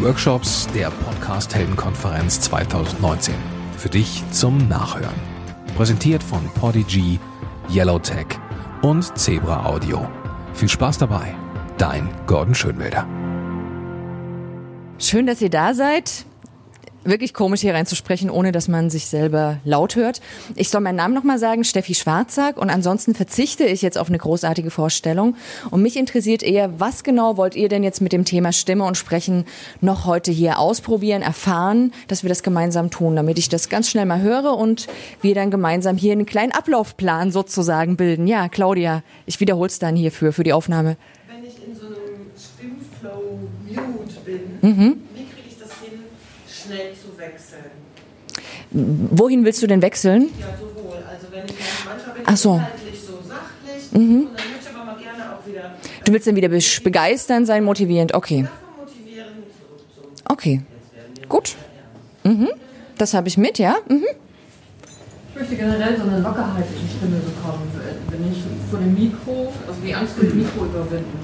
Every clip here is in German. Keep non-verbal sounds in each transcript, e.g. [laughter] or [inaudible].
Workshops der Podcast Heldenkonferenz 2019. Für dich zum Nachhören. Präsentiert von Podigy, Yellowtech und Zebra Audio. Viel Spaß dabei. Dein Gordon Schönwälder. Schön, dass ihr da seid wirklich komisch hier reinzusprechen, ohne dass man sich selber laut hört. Ich soll meinen Namen nochmal sagen, Steffi Schwarzack. Und ansonsten verzichte ich jetzt auf eine großartige Vorstellung. Und mich interessiert eher, was genau wollt ihr denn jetzt mit dem Thema Stimme und Sprechen noch heute hier ausprobieren, erfahren, dass wir das gemeinsam tun, damit ich das ganz schnell mal höre und wir dann gemeinsam hier einen kleinen Ablaufplan sozusagen bilden. Ja, Claudia, ich wiederhole es dann hierfür, für die Aufnahme. Wenn ich in so einem Stimmflow Mute bin, Mhm. wie kriege ich das hin, schnell zu wechseln? Wohin willst du denn wechseln? Ja, sowohl. Also wenn ich manchmal bin Ach ich so. inhaltlich so sachlich und dann möchte ich aber mal gerne auch wieder Du willst dann wieder be- begeistern sein, motivierend. Okay. Okay. Gut. Mhm. Das habe ich mit, ja? Mhm. Ich möchte generell so eine Lockerheit in die Stimme bekommen, wenn ich vor dem Mikro, also die Angst vor dem Mikro überwinden.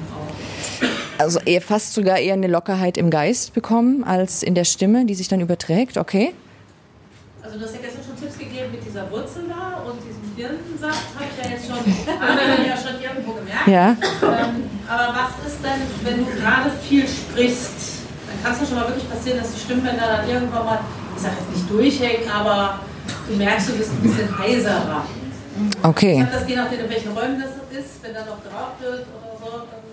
Also eher fast sogar eher eine Lockerheit im Geist bekommen als in der Stimme, die sich dann überträgt. Okay. Also du hast ja gestern schon Tipps gegeben mit dieser Wurzel da und diesem Birnensaft, habe ich ja jetzt schon, [laughs] ja schon irgendwo gemerkt. Ja. Ähm, aber was ist denn, wenn du gerade viel sprichst, dann kann es ja schon mal wirklich passieren, dass die Stimmbänder dann irgendwann mal, ich sage jetzt nicht durchhängen, aber du merkst, du bist ein bisschen heiserer. Okay. Ich glaube, das je nachdem, in welchen Räumen das ist, wenn da noch geraucht wird oder so, geht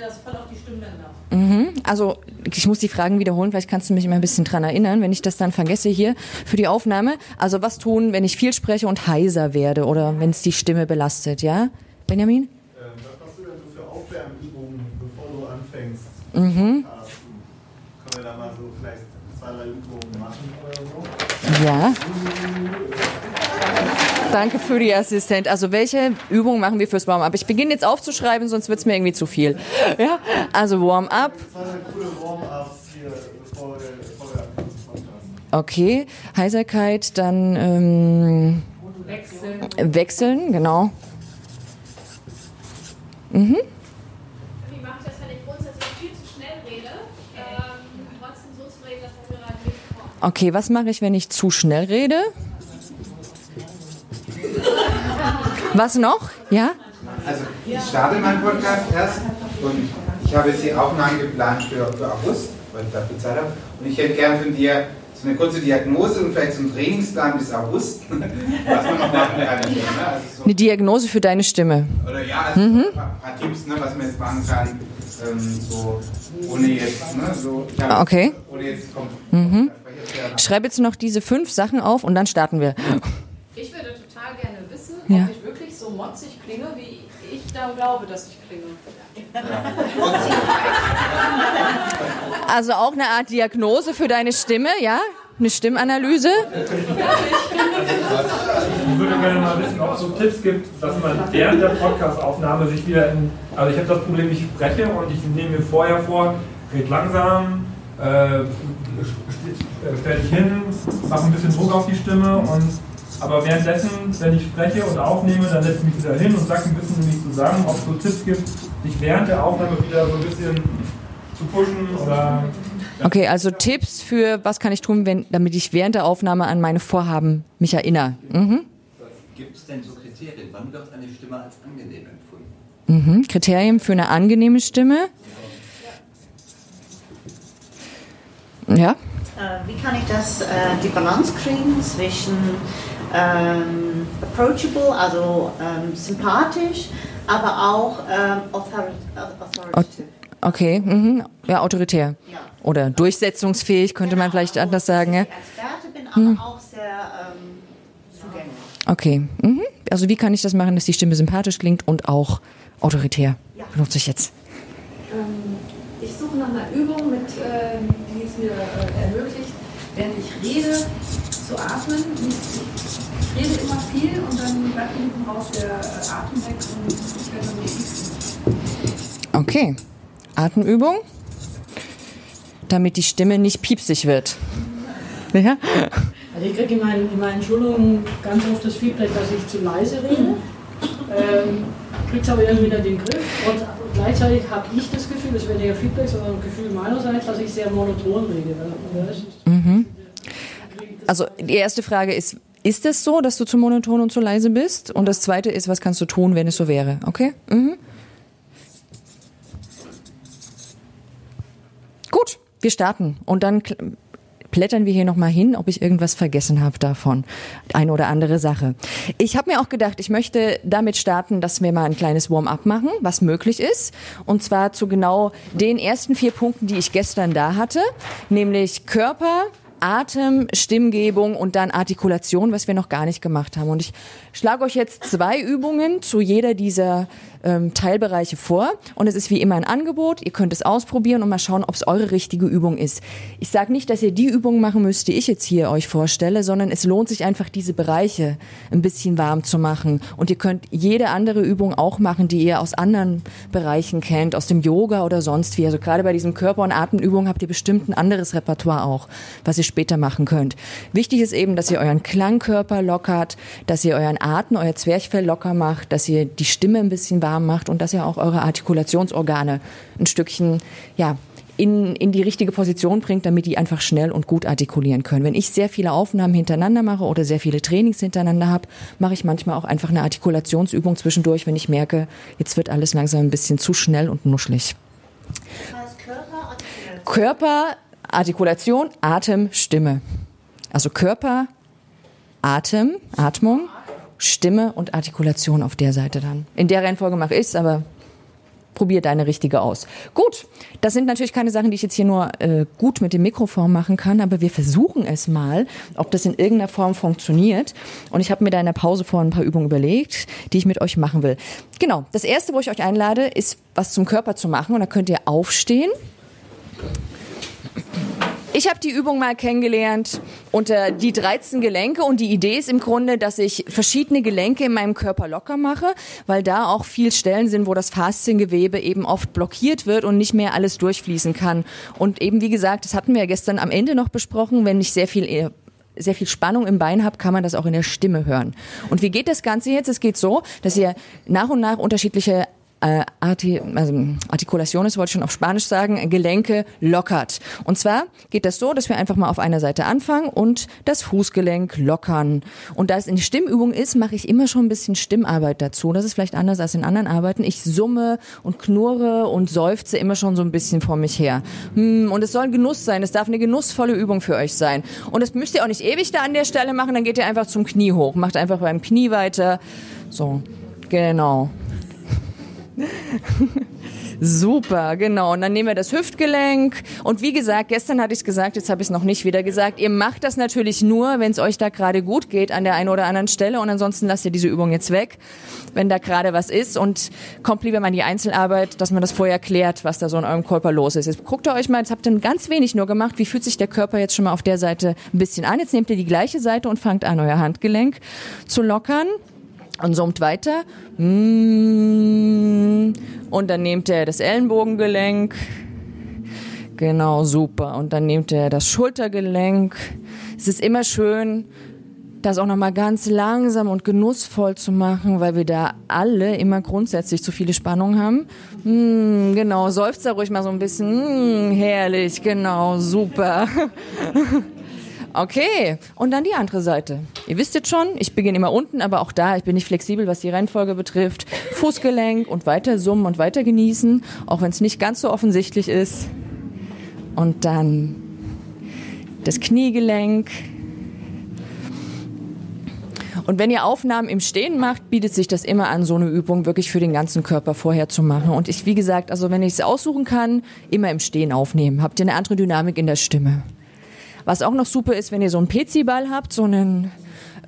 mir das voll auf die Stimmbänder. Mhm. Also ich muss die Fragen wiederholen, vielleicht kannst du mich immer ein bisschen dran erinnern, wenn ich das dann vergesse hier für die Aufnahme. Also was tun, wenn ich viel spreche und heiser werde oder wenn es die Stimme belastet, ja? Benjamin? Ähm, was machst du denn so für Aufwärmübungen, bevor du anfängst? Mhm. Podcasten? Können wir da mal so vielleicht zwei, drei Übungen machen oder so? Ja. Danke für die Assistent. Also welche Übungen machen wir fürs Warm-up? Ich beginne jetzt aufzuschreiben, sonst wird es mir irgendwie zu viel. Ja? Also Warm-up. Okay. Heiserkeit, dann ähm, Wechseln. wechseln, genau. Mhm. Wie mache ich das, wenn ich grundsätzlich viel zu schnell rede? Ähm, trotzdem so zu reden, dass das gerade mitkommt. Okay, was mache ich, wenn ich zu schnell rede? Was noch? Ja? Also ich starte meinen Podcast erst und ich habe jetzt die Aufnahmen geplant für, für August, weil ich dafür Zeit habe. Und ich hätte gern von dir so eine kurze Diagnose und vielleicht so einen Trainingsplan bis August, [laughs] was man noch machen kann. Also, ne? also so, Eine Diagnose für deine Stimme. oder ja, also so ein paar, Tipps, ne, was man jetzt machen kann, ähm, so ohne jetzt, ne, so, habe- Okay. ohne jetzt kommt. Mhm. Schreib jetzt noch diese fünf Sachen auf und dann starten wir. Ich würde Ja. ob ich wirklich so motzig klinge, wie ich da glaube, dass ich klinge. Also auch eine Art Diagnose für deine Stimme, ja? Eine Stimmanalyse? Ich würde gerne mal wissen, ob es so Tipps gibt, dass man während der Podcast-Aufnahme sich wieder in. Also, ich habe das Problem, ich spreche und ich nehme mir vorher vor, red langsam, äh, stell dich hin, mach ein bisschen Druck auf die Stimme und. Aber währenddessen, wenn ich spreche und aufnehme, dann setze ich mich wieder hin und sage ein bisschen in mich zusammen, ob es so Tipps gibt, sich während der Aufnahme wieder so ein bisschen zu pushen oder. Okay, also Tipps für was kann ich tun, wenn, damit ich während der Aufnahme an meine Vorhaben mich erinnere. Mhm. Gibt es denn so Kriterien? Wann wird eine Stimme als angenehm empfunden? Mhm. Kriterien für eine angenehme Stimme? Ja? Äh, wie kann ich das, äh, die Balance kriegen zwischen ähm, approachable, also ähm, sympathisch, aber auch ähm, author authoritative? Okay, mhm. ja, autoritär. Ja. Oder durchsetzungsfähig, könnte man vielleicht anders sagen. Ja? Ich Experte bin, aber auch sehr ähm, zugänglich. Okay, mhm. also wie kann ich das machen, dass die Stimme sympathisch klingt und auch autoritär? Benutze ich jetzt. Ähm, ich suche nach einer Übung, mit, äh, die es mir äh, ermöglicht, während ich rede, zu atmen. Ich rede immer viel und dann bleibt hinten raus der äh, Atem weg und ich werde dann nicht Okay, Atemübung, damit die Stimme nicht piepsig wird. Ja? Also ich kriege in meinen, in meinen Schulungen ganz oft das Feedback, dass ich zu leise rede. Ähm, krieg's aber irgendwie wieder den Griff, trotz, gleichzeitig habe ich das Gefühl, das wäre eher Feedback, sondern ein Gefühl meinerseits, dass ich sehr monoton rede. Und ist Mhm. Also die erste Frage ist, ist es so, dass du zu monoton und zu leise bist? Und das zweite ist, was kannst du tun, wenn es so wäre? Okay? Mhm. Gut, wir starten. Und dann blättern wir hier nochmal hin, ob ich irgendwas vergessen habe davon. Eine oder andere Sache. Ich habe mir auch gedacht, ich möchte damit starten, dass wir mal ein kleines Warm-up machen, was möglich ist. Und zwar zu genau den ersten vier Punkten, die ich gestern da hatte. Nämlich Körper, Atem, Stimmgebung und dann Artikulation, was wir noch gar nicht gemacht haben. Und ich schlage euch jetzt zwei Übungen zu jeder dieser ähm, Teilbereiche vor. Und es ist wie immer ein Angebot. Ihr könnt es ausprobieren und mal schauen, ob es eure richtige Übung ist. Ich sage nicht, dass ihr die Übung machen müsst, die ich jetzt hier euch vorstelle, sondern es lohnt sich einfach, diese Bereiche ein bisschen warm zu machen. Und ihr könnt jede andere Übung auch machen, die ihr aus anderen Bereichen kennt, aus dem Yoga oder sonst wie. Also gerade bei diesen Körper- und Atemübungen habt ihr bestimmt ein anderes Repertoire auch, was ihr später machen könnt. Wichtig ist eben, dass ihr euren Klangkörper lockert, dass ihr euren Atem, euer Zwerchfell locker macht, dass ihr die Stimme ein bisschen warm macht und dass ihr auch eure Artikulationsorgane ein Stückchen, ja, in, in die richtige Position bringt, damit die einfach schnell und gut artikulieren können. Wenn ich sehr viele Aufnahmen hintereinander mache oder sehr viele Trainings hintereinander habe, mache ich manchmal auch einfach eine Artikulationsübung zwischendurch, wenn ich merke, jetzt wird alles langsam ein bisschen zu schnell und nuschelig. Körper, Artikulation, Atem, Stimme. Also Körper, Atem, Atmung, Stimme und Artikulation auf der Seite dann. In der Reihenfolge mache ich es, aber probier deine richtige aus. Gut, das sind natürlich keine Sachen, die ich jetzt hier nur äh, gut mit dem Mikrofon machen kann, aber wir versuchen es mal, ob das in irgendeiner Form funktioniert. Und ich habe mir da in der Pause vor ein paar Übungen überlegt, die ich mit euch machen will. Genau, das erste, wo ich euch einlade, ist was zum Körper zu machen. Und da könnt ihr aufstehen. Ich habe die Übung mal kennengelernt unter die 13 Gelenke und die Idee ist im Grunde, dass ich verschiedene Gelenke in meinem Körper locker mache, weil da auch viel Stellen sind, wo das Fasziengewebe eben oft blockiert wird und nicht mehr alles durchfließen kann. Und eben wie gesagt, das hatten wir ja gestern am Ende noch besprochen, wenn ich sehr viel äh, sehr viel Spannung im Bein habe, kann man das auch in der Stimme hören. Und wie geht das Ganze jetzt? Es geht so, dass ihr nach und nach unterschiedliche äh, Arti also Artikulationes, wollte ich schon auf Spanisch sagen, Gelenke lockert. Und zwar geht das so, dass wir einfach mal auf einer Seite anfangen und das Fußgelenk lockern. Und da es in Stimmübung ist, mache ich immer schon ein bisschen Stimmarbeit dazu. Das ist vielleicht anders als in anderen Arbeiten. Ich summe und knurre und seufze immer schon so ein bisschen vor mich her. Hm, Und es soll ein Genuss sein. Es darf eine genussvolle Übung für euch sein. Und das müsst ihr auch nicht ewig da an der Stelle machen. Dann geht ihr einfach zum Knie hoch. Macht einfach beim Knie weiter. So, genau. [laughs] Super, genau. Und dann nehmen wir das Hüftgelenk. Und wie gesagt, gestern hatte ich es gesagt, jetzt habe ich es noch nicht wieder gesagt. Ihr macht das natürlich nur, wenn es euch da gerade gut geht an der einen oder anderen Stelle. Und ansonsten lasst ihr diese Übung jetzt weg, wenn da gerade was ist. Und kommt lieber mal in die Einzelarbeit, dass man das vorher klärt, was da so in eurem Körper los ist. Jetzt guckt ihr euch mal, jetzt habt ihr ganz wenig nur gemacht. Wie fühlt sich der Körper jetzt schon mal auf der Seite ein bisschen an? Jetzt nehmt ihr die gleiche Seite und fangt an, euer Handgelenk zu lockern und summt weiter. Mm. Und dann nehmt er das Ellenbogengelenk. Genau, super. Und dann nehmt er das Schultergelenk. Es ist immer schön, das auch nochmal ganz langsam und genussvoll zu machen, weil wir da alle immer grundsätzlich zu viele Spannungen haben. Mm, genau, seufzt da ruhig mal so ein bisschen. Mm, herrlich, genau, super. [laughs] Okay, und dann die andere Seite. Ihr wisst jetzt schon, ich beginne immer unten, aber auch da, ich bin nicht flexibel, was die Reihenfolge betrifft. Fußgelenk und weiter summen und weiter genießen, auch wenn es nicht ganz so offensichtlich ist. Und dann das Kniegelenk. Und wenn ihr Aufnahmen im Stehen macht, bietet sich das immer an, so eine Übung wirklich für den ganzen Körper vorher zu machen. Und ich, wie gesagt, also wenn ich es aussuchen kann, immer im Stehen aufnehmen. Habt ihr eine andere Dynamik in der Stimme. Was auch noch super ist, wenn ihr so einen PC-Ball habt, so einen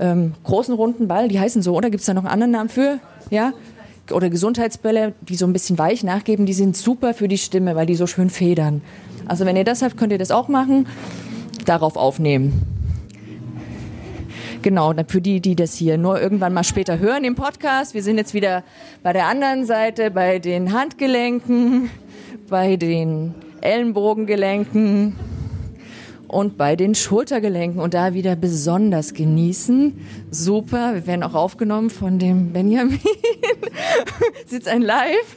ähm, großen runden Ball, die heißen so, oder gibt es da noch einen anderen Namen für? Ja? Oder Gesundheitsbälle, die so ein bisschen weich nachgeben, die sind super für die Stimme, weil die so schön federn. Also wenn ihr das habt, könnt ihr das auch machen, darauf aufnehmen. Genau, für die, die das hier nur irgendwann mal später hören im Podcast. Wir sind jetzt wieder bei der anderen Seite, bei den Handgelenken, bei den Ellenbogengelenken und bei den Schultergelenken und da wieder besonders genießen. Super, wir werden auch aufgenommen von dem Benjamin. [laughs] Sitzt ein Live. [laughs]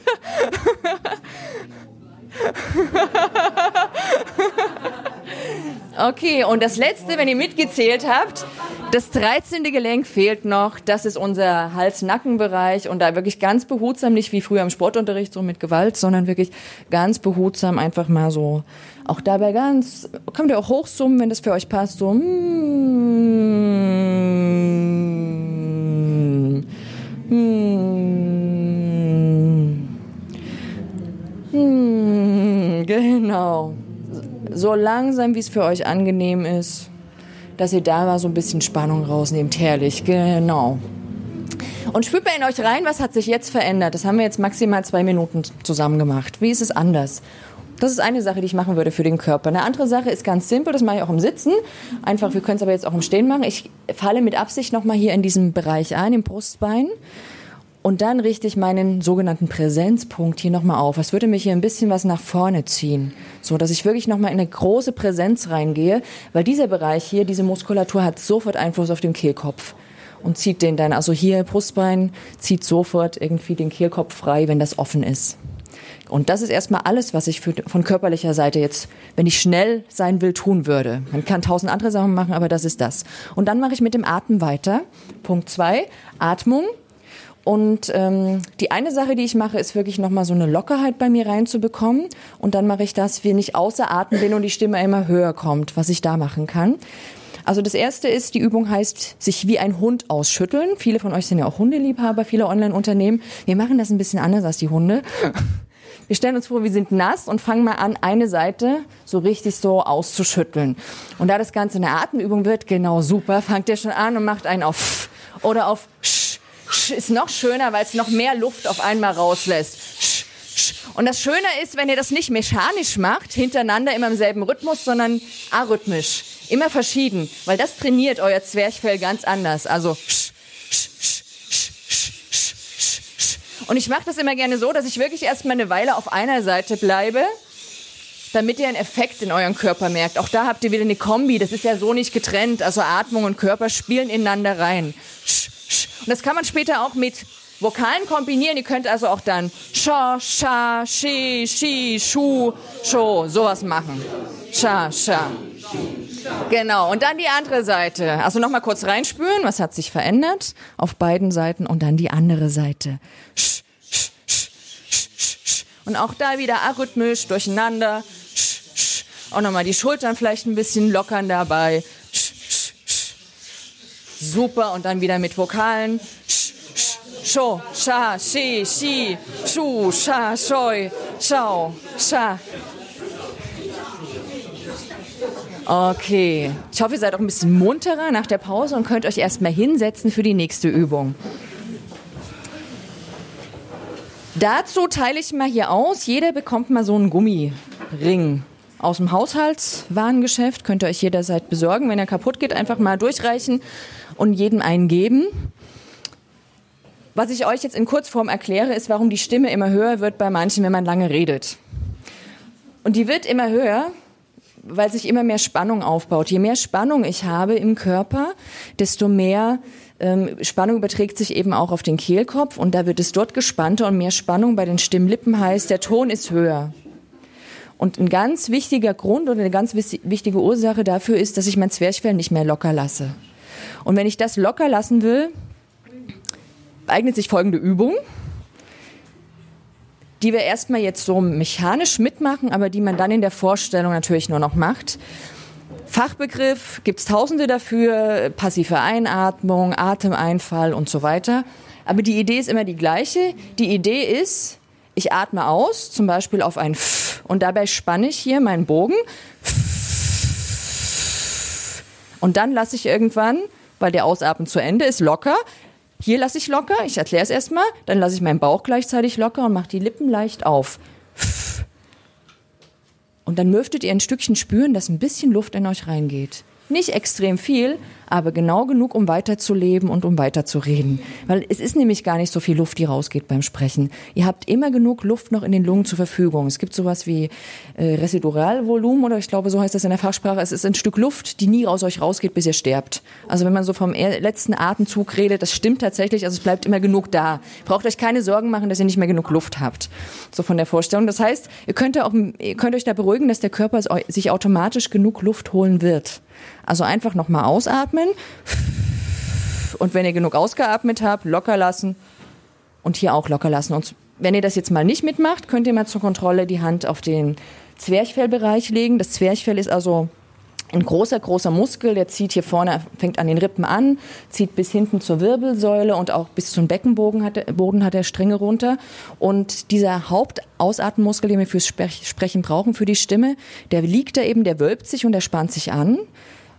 Okay, und das letzte, wenn ihr mitgezählt habt, das 13. Gelenk fehlt noch. Das ist unser Hals-Nacken-Bereich und da wirklich ganz behutsam, nicht wie früher im Sportunterricht so mit Gewalt, sondern wirklich ganz behutsam einfach mal so. Auch dabei ganz, könnt ihr auch hochsummen, wenn das für euch passt, so. Mm, mm, mm, genau so langsam, wie es für euch angenehm ist, dass ihr da mal so ein bisschen Spannung rausnehmt. Herrlich, genau. Und spürt mal in euch rein, was hat sich jetzt verändert? Das haben wir jetzt maximal zwei Minuten zusammen gemacht. Wie ist es anders? Das ist eine Sache, die ich machen würde für den Körper. Eine andere Sache ist ganz simpel, das mache ich auch im Sitzen. Einfach, wir können es aber jetzt auch im Stehen machen. Ich falle mit Absicht nochmal hier in diesem Bereich ein, im Brustbein. Und dann richte ich meinen sogenannten Präsenzpunkt hier nochmal auf. Es würde mich hier ein bisschen was nach vorne ziehen. So, dass ich wirklich nochmal in eine große Präsenz reingehe, weil dieser Bereich hier, diese Muskulatur hat sofort Einfluss auf den Kehlkopf und zieht den dann, also hier Brustbein zieht sofort irgendwie den Kehlkopf frei, wenn das offen ist. Und das ist erstmal alles, was ich für, von körperlicher Seite jetzt, wenn ich schnell sein will, tun würde. Man kann tausend andere Sachen machen, aber das ist das. Und dann mache ich mit dem Atem weiter. Punkt zwei, Atmung. Und ähm, die eine Sache, die ich mache, ist wirklich nochmal so eine Lockerheit bei mir reinzubekommen. Und dann mache ich das, wie ich außer Atem bin und die Stimme immer höher kommt, was ich da machen kann. Also das erste ist, die Übung heißt, sich wie ein Hund ausschütteln. Viele von euch sind ja auch Hundeliebhaber, viele Online-Unternehmen. Wir machen das ein bisschen anders als die Hunde. Wir stellen uns vor, wir sind nass und fangen mal an, eine Seite so richtig so auszuschütteln. Und da das Ganze eine Atemübung wird, genau super, fangt ihr schon an und macht einen auf oder auf sch ist noch schöner, weil es noch mehr Luft auf einmal rauslässt. Und das Schöne ist, wenn ihr das nicht mechanisch macht, hintereinander immer im selben Rhythmus, sondern arrhythmisch. Immer verschieden, weil das trainiert euer Zwerchfell ganz anders. Also und ich mache das immer gerne so, dass ich wirklich erstmal eine Weile auf einer Seite bleibe, damit ihr einen Effekt in euren Körper merkt. Auch da habt ihr wieder eine Kombi, das ist ja so nicht getrennt. Also Atmung und Körper spielen ineinander rein. Und das kann man später auch mit Vokalen kombinieren. Ihr könnt also auch dann Scha, Scha, Shi, Shi, Schu, Scho, sowas machen. Scha, Scha. Genau. Und dann die andere Seite. Also nochmal kurz reinspüren, was hat sich verändert auf beiden Seiten und dann die andere Seite. Und auch da wieder arrhythmisch durcheinander. Auch nochmal die Schultern vielleicht ein bisschen lockern dabei. Super. Und dann wieder mit Vokalen. Sho, sha, shi, shi, shu, sha, shoi, shao, sha. Okay. Ich hoffe, ihr seid auch ein bisschen munterer nach der Pause und könnt euch erstmal hinsetzen für die nächste Übung. Dazu teile ich mal hier aus. Jeder bekommt mal so einen Gummiring aus dem Haushaltswarengeschäft. Könnt ihr euch jederzeit besorgen. Wenn er kaputt geht, einfach mal durchreichen und jedem einen geben. Was ich euch jetzt in Kurzform erkläre, ist, warum die Stimme immer höher wird bei manchen, wenn man lange redet. Und die wird immer höher, weil sich immer mehr Spannung aufbaut. Je mehr Spannung ich habe im Körper, desto mehr ähm, Spannung überträgt sich eben auch auf den Kehlkopf und da wird es dort gespannter und mehr Spannung bei den Stimmlippen heißt, der Ton ist höher. Und ein ganz wichtiger Grund oder eine ganz wichtige Ursache dafür ist, dass ich mein Zwerchfell nicht mehr locker lasse. Und wenn ich das locker lassen will, eignet sich folgende Übung, die wir erstmal jetzt so mechanisch mitmachen, aber die man dann in der Vorstellung natürlich nur noch macht. Fachbegriff gibt es tausende dafür, passive Einatmung, Atemeinfall und so weiter. Aber die Idee ist immer die gleiche. Die Idee ist, ich atme aus, zum Beispiel auf ein F und dabei spanne ich hier meinen Bogen. Und dann lasse ich irgendwann, weil der Ausatmen zu Ende ist, locker. Hier lasse ich locker, ich erkläre es erstmal, dann lasse ich meinen Bauch gleichzeitig locker und mache die Lippen leicht auf. Und dann möchtet ihr ein Stückchen spüren, dass ein bisschen Luft in euch reingeht. Nicht extrem viel, aber genau genug, um weiterzuleben und um weiterzureden. Weil es ist nämlich gar nicht so viel Luft, die rausgeht beim Sprechen. Ihr habt immer genug Luft noch in den Lungen zur Verfügung. Es gibt sowas wie äh, Residualvolumen oder ich glaube, so heißt das in der Fachsprache. Es ist ein Stück Luft, die nie aus euch rausgeht, bis ihr sterbt. Also wenn man so vom letzten Atemzug redet, das stimmt tatsächlich. Also es bleibt immer genug da. Braucht euch keine Sorgen machen, dass ihr nicht mehr genug Luft habt. So von der Vorstellung. Das heißt, ihr könnt, auch, ihr könnt euch da beruhigen, dass der Körper sich automatisch genug Luft holen wird. Also einfach nochmal ausatmen. Und wenn ihr genug ausgeatmet habt, locker lassen. Und hier auch locker lassen. Und wenn ihr das jetzt mal nicht mitmacht, könnt ihr mal zur Kontrolle die Hand auf den Zwerchfellbereich legen. Das Zwerchfell ist also ein großer, großer Muskel, der zieht hier vorne, fängt an den Rippen an, zieht bis hinten zur Wirbelsäule und auch bis zum Beckenboden hat er, Boden hat er Stränge runter. Und dieser Hauptausatmenmuskel, den wir fürs Sprech- Sprechen brauchen, für die Stimme, der liegt da eben, der wölbt sich und der spannt sich an.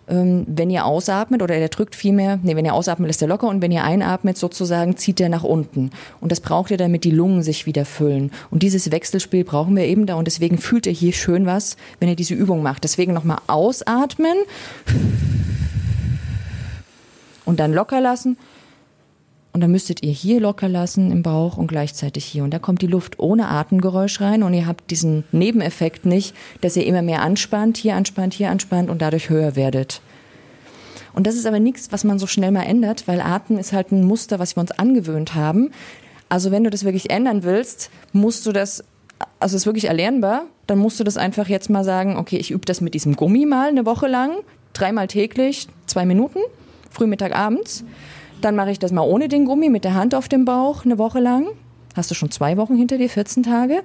Ähm, wenn ihr ausatmet oder der drückt vielmehr, nee, wenn ihr ausatmet, lässt er locker und wenn ihr einatmet, sozusagen, zieht er nach unten. Und das braucht ihr, damit die Lungen sich wieder füllen. Und dieses Wechselspiel brauchen wir eben da und deswegen fühlt ihr hier schön was, wenn ihr diese Übung macht. Deswegen nochmal ausatmen und dann locker lassen. Und dann müsstet ihr hier locker lassen im Bauch und gleichzeitig hier. Und da kommt die Luft ohne Atemgeräusch rein und ihr habt diesen Nebeneffekt nicht, dass ihr immer mehr anspannt, hier anspannt, hier anspannt und dadurch höher werdet. Und das ist aber nichts, was man so schnell mal ändert, weil Atmen ist halt ein Muster, was wir uns angewöhnt haben. Also wenn du das wirklich ändern willst, musst du das, also es ist wirklich erlernbar, dann musst du das einfach jetzt mal sagen, okay, ich übe das mit diesem Gummi mal eine Woche lang, dreimal täglich, zwei Minuten, früh, Mittag, abends. Dann mache ich das mal ohne den Gummi, mit der Hand auf dem Bauch, eine Woche lang. Hast du schon zwei Wochen hinter dir, 14 Tage.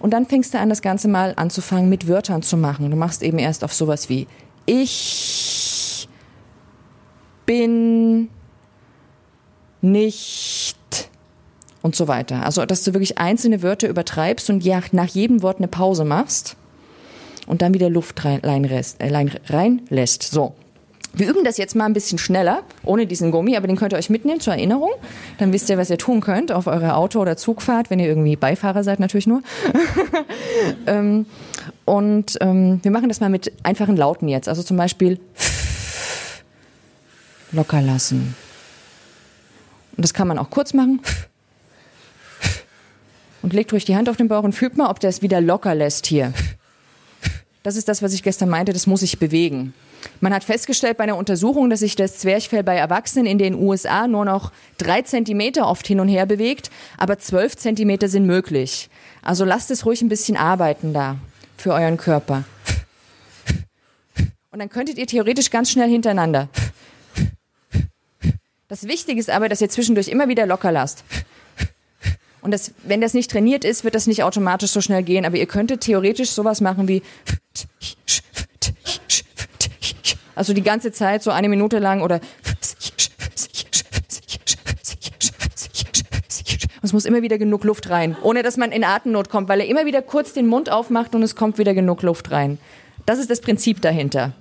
Und dann fängst du an, das Ganze mal anzufangen, mit Wörtern zu machen. Du machst eben erst auf sowas wie ich bin nicht und so weiter. Also, dass du wirklich einzelne Wörter übertreibst und nach jedem Wort eine Pause machst und dann wieder Luft rein, reinlässt. Rein- reinlässt. So. Wir üben das jetzt mal ein bisschen schneller, ohne diesen Gummi, aber den könnt ihr euch mitnehmen zur Erinnerung. Dann wisst ihr, was ihr tun könnt auf eurer Auto- oder Zugfahrt, wenn ihr irgendwie Beifahrer seid, natürlich nur. [laughs] ähm, und ähm, wir machen das mal mit einfachen Lauten jetzt. Also zum Beispiel [laughs] locker lassen. Und das kann man auch kurz machen. [laughs] Und legt ruhig die Hand auf den Bauch und fühlt mal, ob der es wieder locker lässt hier. Das ist das, was ich gestern meinte, das muss sich bewegen. Man hat festgestellt bei einer Untersuchung, dass sich das Zwerchfell bei Erwachsenen in den USA nur noch drei Zentimeter oft hin und her bewegt, aber zwölf Zentimeter sind möglich. Also lasst es ruhig ein bisschen arbeiten da für euren Körper. Und dann könntet ihr theoretisch ganz schnell hintereinander. Das Wichtige ist aber, dass ihr zwischendurch immer wieder locker lasst. Und das, wenn das nicht trainiert ist, wird das nicht automatisch so schnell gehen. Aber ihr könntet theoretisch sowas machen wie also die ganze Zeit so eine Minute lang oder es muss immer wieder genug Luft rein, ohne dass man in Atemnot kommt, weil er immer wieder kurz den Mund aufmacht und es kommt wieder genug Luft rein. Das ist das Prinzip dahinter.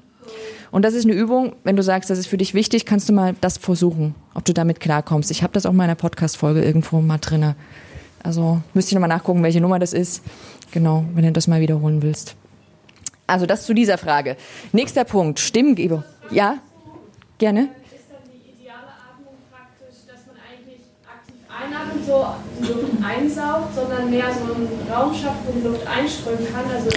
Und das ist eine Übung, wenn du sagst, das ist für dich wichtig, kannst du mal das versuchen, ob du damit klarkommst. Ich habe das auch in meiner Podcast-Folge irgendwo mal drinne. Also müsst ihr nochmal nachgucken, welche Nummer das ist. Genau, wenn du das mal wiederholen willst. Also das zu dieser Frage. Nächster Punkt, Stimmgebung. Ja, gerne. Ist dann die ideale Atmung praktisch, dass man eigentlich aktiv einatmet, so die Luft einsaugt, sondern mehr so einen Raum schafft, wo die Luft einströmen kann? Also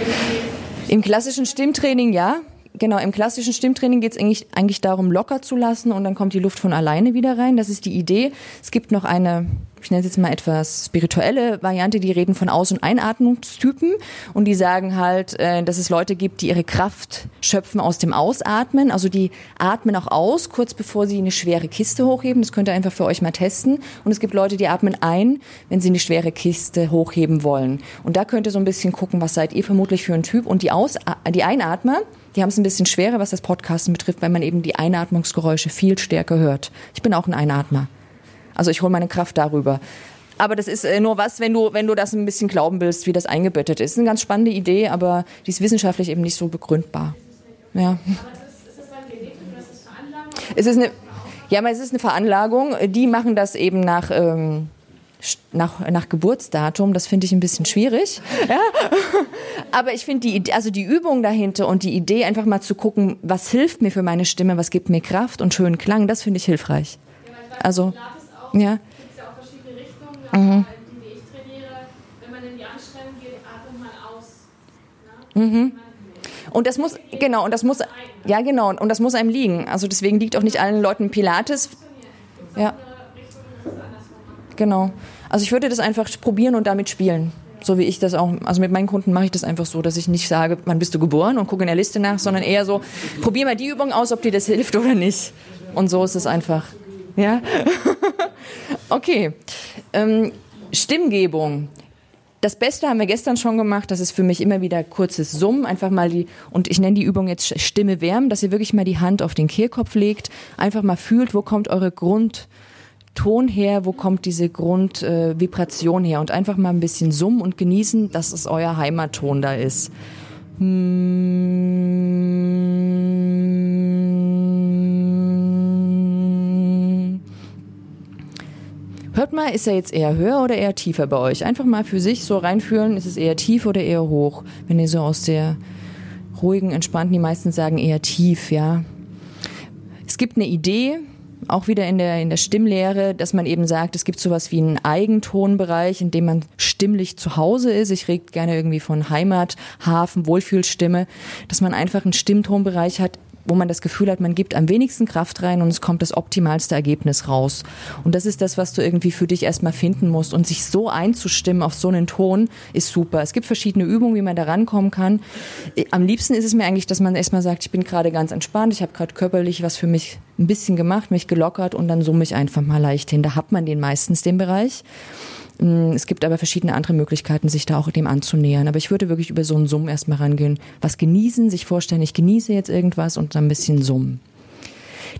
Im klassischen Stimmtraining ja. Genau, im klassischen Stimmtraining geht es eigentlich, eigentlich darum, locker zu lassen und dann kommt die Luft von alleine wieder rein. Das ist die Idee. Es gibt noch eine, ich nenne es jetzt mal etwas spirituelle Variante, die reden von Aus- und Einatmungstypen und die sagen halt, äh, dass es Leute gibt, die ihre Kraft schöpfen aus dem Ausatmen. Also die atmen auch aus, kurz bevor sie eine schwere Kiste hochheben. Das könnt ihr einfach für euch mal testen. Und es gibt Leute, die atmen ein, wenn sie eine schwere Kiste hochheben wollen. Und da könnt ihr so ein bisschen gucken, was seid ihr vermutlich für ein Typ. Und die, Aus die Einatmer, die haben es ein bisschen schwerer, was das Podcasten betrifft, weil man eben die Einatmungsgeräusche viel stärker hört. Ich bin auch ein Einatmer. Also ich hole meine Kraft darüber. Aber das ist äh, nur was, wenn du, wenn du das ein bisschen glauben willst, wie das eingebettet ist. Eine ganz spannende Idee, aber die ist wissenschaftlich eben nicht so begründbar. Ja. Es ist eine, ja, aber es ist eine Veranlagung. Die machen das eben nach ähm, nach, nach Geburtsdatum, das finde ich ein bisschen schwierig. [laughs] Ja? Aber ich finde die, also die Übung dahinter und die Idee, einfach mal zu gucken, was hilft mir für meine Stimme, was gibt mir Kraft und schönen Klang, das finde ich hilfreich. Also, ja. Mhm. Mhm. Und das muss, genau, und das muss, ja genau, und das muss einem liegen. Also deswegen liegt auch nicht allen Leuten Pilates. Ja. Genau. Also ich würde das einfach probieren und damit spielen. So wie ich das auch, also mit meinen Kunden mache ich das einfach so, dass ich nicht sage, wann bist du geboren und gucke in der Liste nach, sondern eher so, probier mal die Übung aus, ob dir das hilft oder nicht. Und so ist es einfach. Ja? [laughs] okay. Ähm, Stimmgebung. Das Beste haben wir gestern schon gemacht. Das ist für mich immer wieder kurzes Summen. Einfach mal die, und ich nenne die Übung jetzt Stimme wärmen, dass ihr wirklich mal die Hand auf den Kehlkopf legt. Einfach mal fühlt, wo kommt eure Grundton her, wo kommt diese Grundvibration äh, her und einfach mal ein bisschen summen und genießen, dass es euer Heimatton da ist. Hört mal, ist er jetzt eher höher oder eher tiefer bei euch? Einfach mal für sich so reinfühlen, ist es eher tief oder eher hoch? Wenn ihr so aus der ruhigen, entspannten, die meisten sagen eher tief, ja. Es gibt eine Idee, auch wieder in der, in der Stimmlehre, dass man eben sagt, es gibt sowas wie einen Eigentonbereich, in dem man stimmlich zu Hause ist. Ich rede gerne irgendwie von Heimat, Hafen, Wohlfühlstimme, dass man einfach einen Stimmtonbereich hat, wo man das Gefühl hat, man gibt am wenigsten Kraft rein und es kommt das optimalste Ergebnis raus. Und das ist das, was du irgendwie für dich erstmal finden musst. Und sich so einzustimmen auf so einen Ton ist super. Es gibt verschiedene Übungen, wie man da rankommen kann. Am liebsten ist es mir eigentlich, dass man erstmal sagt, ich bin gerade ganz entspannt, ich habe gerade körperlich was für mich ein bisschen gemache, mich gelockert und dann summe ich einfach mal leicht hin. Da hat man den meistens den Bereich. Mm, es gibt aber verschiedene andere Möglichkeiten, sich da auch dem anzunähern. Aber ich würde wirklich über so einen Summen erstmal rangehen. Was genießen, sich vorstellen, ich genieße jetzt irgendwas und dann ein bisschen summen.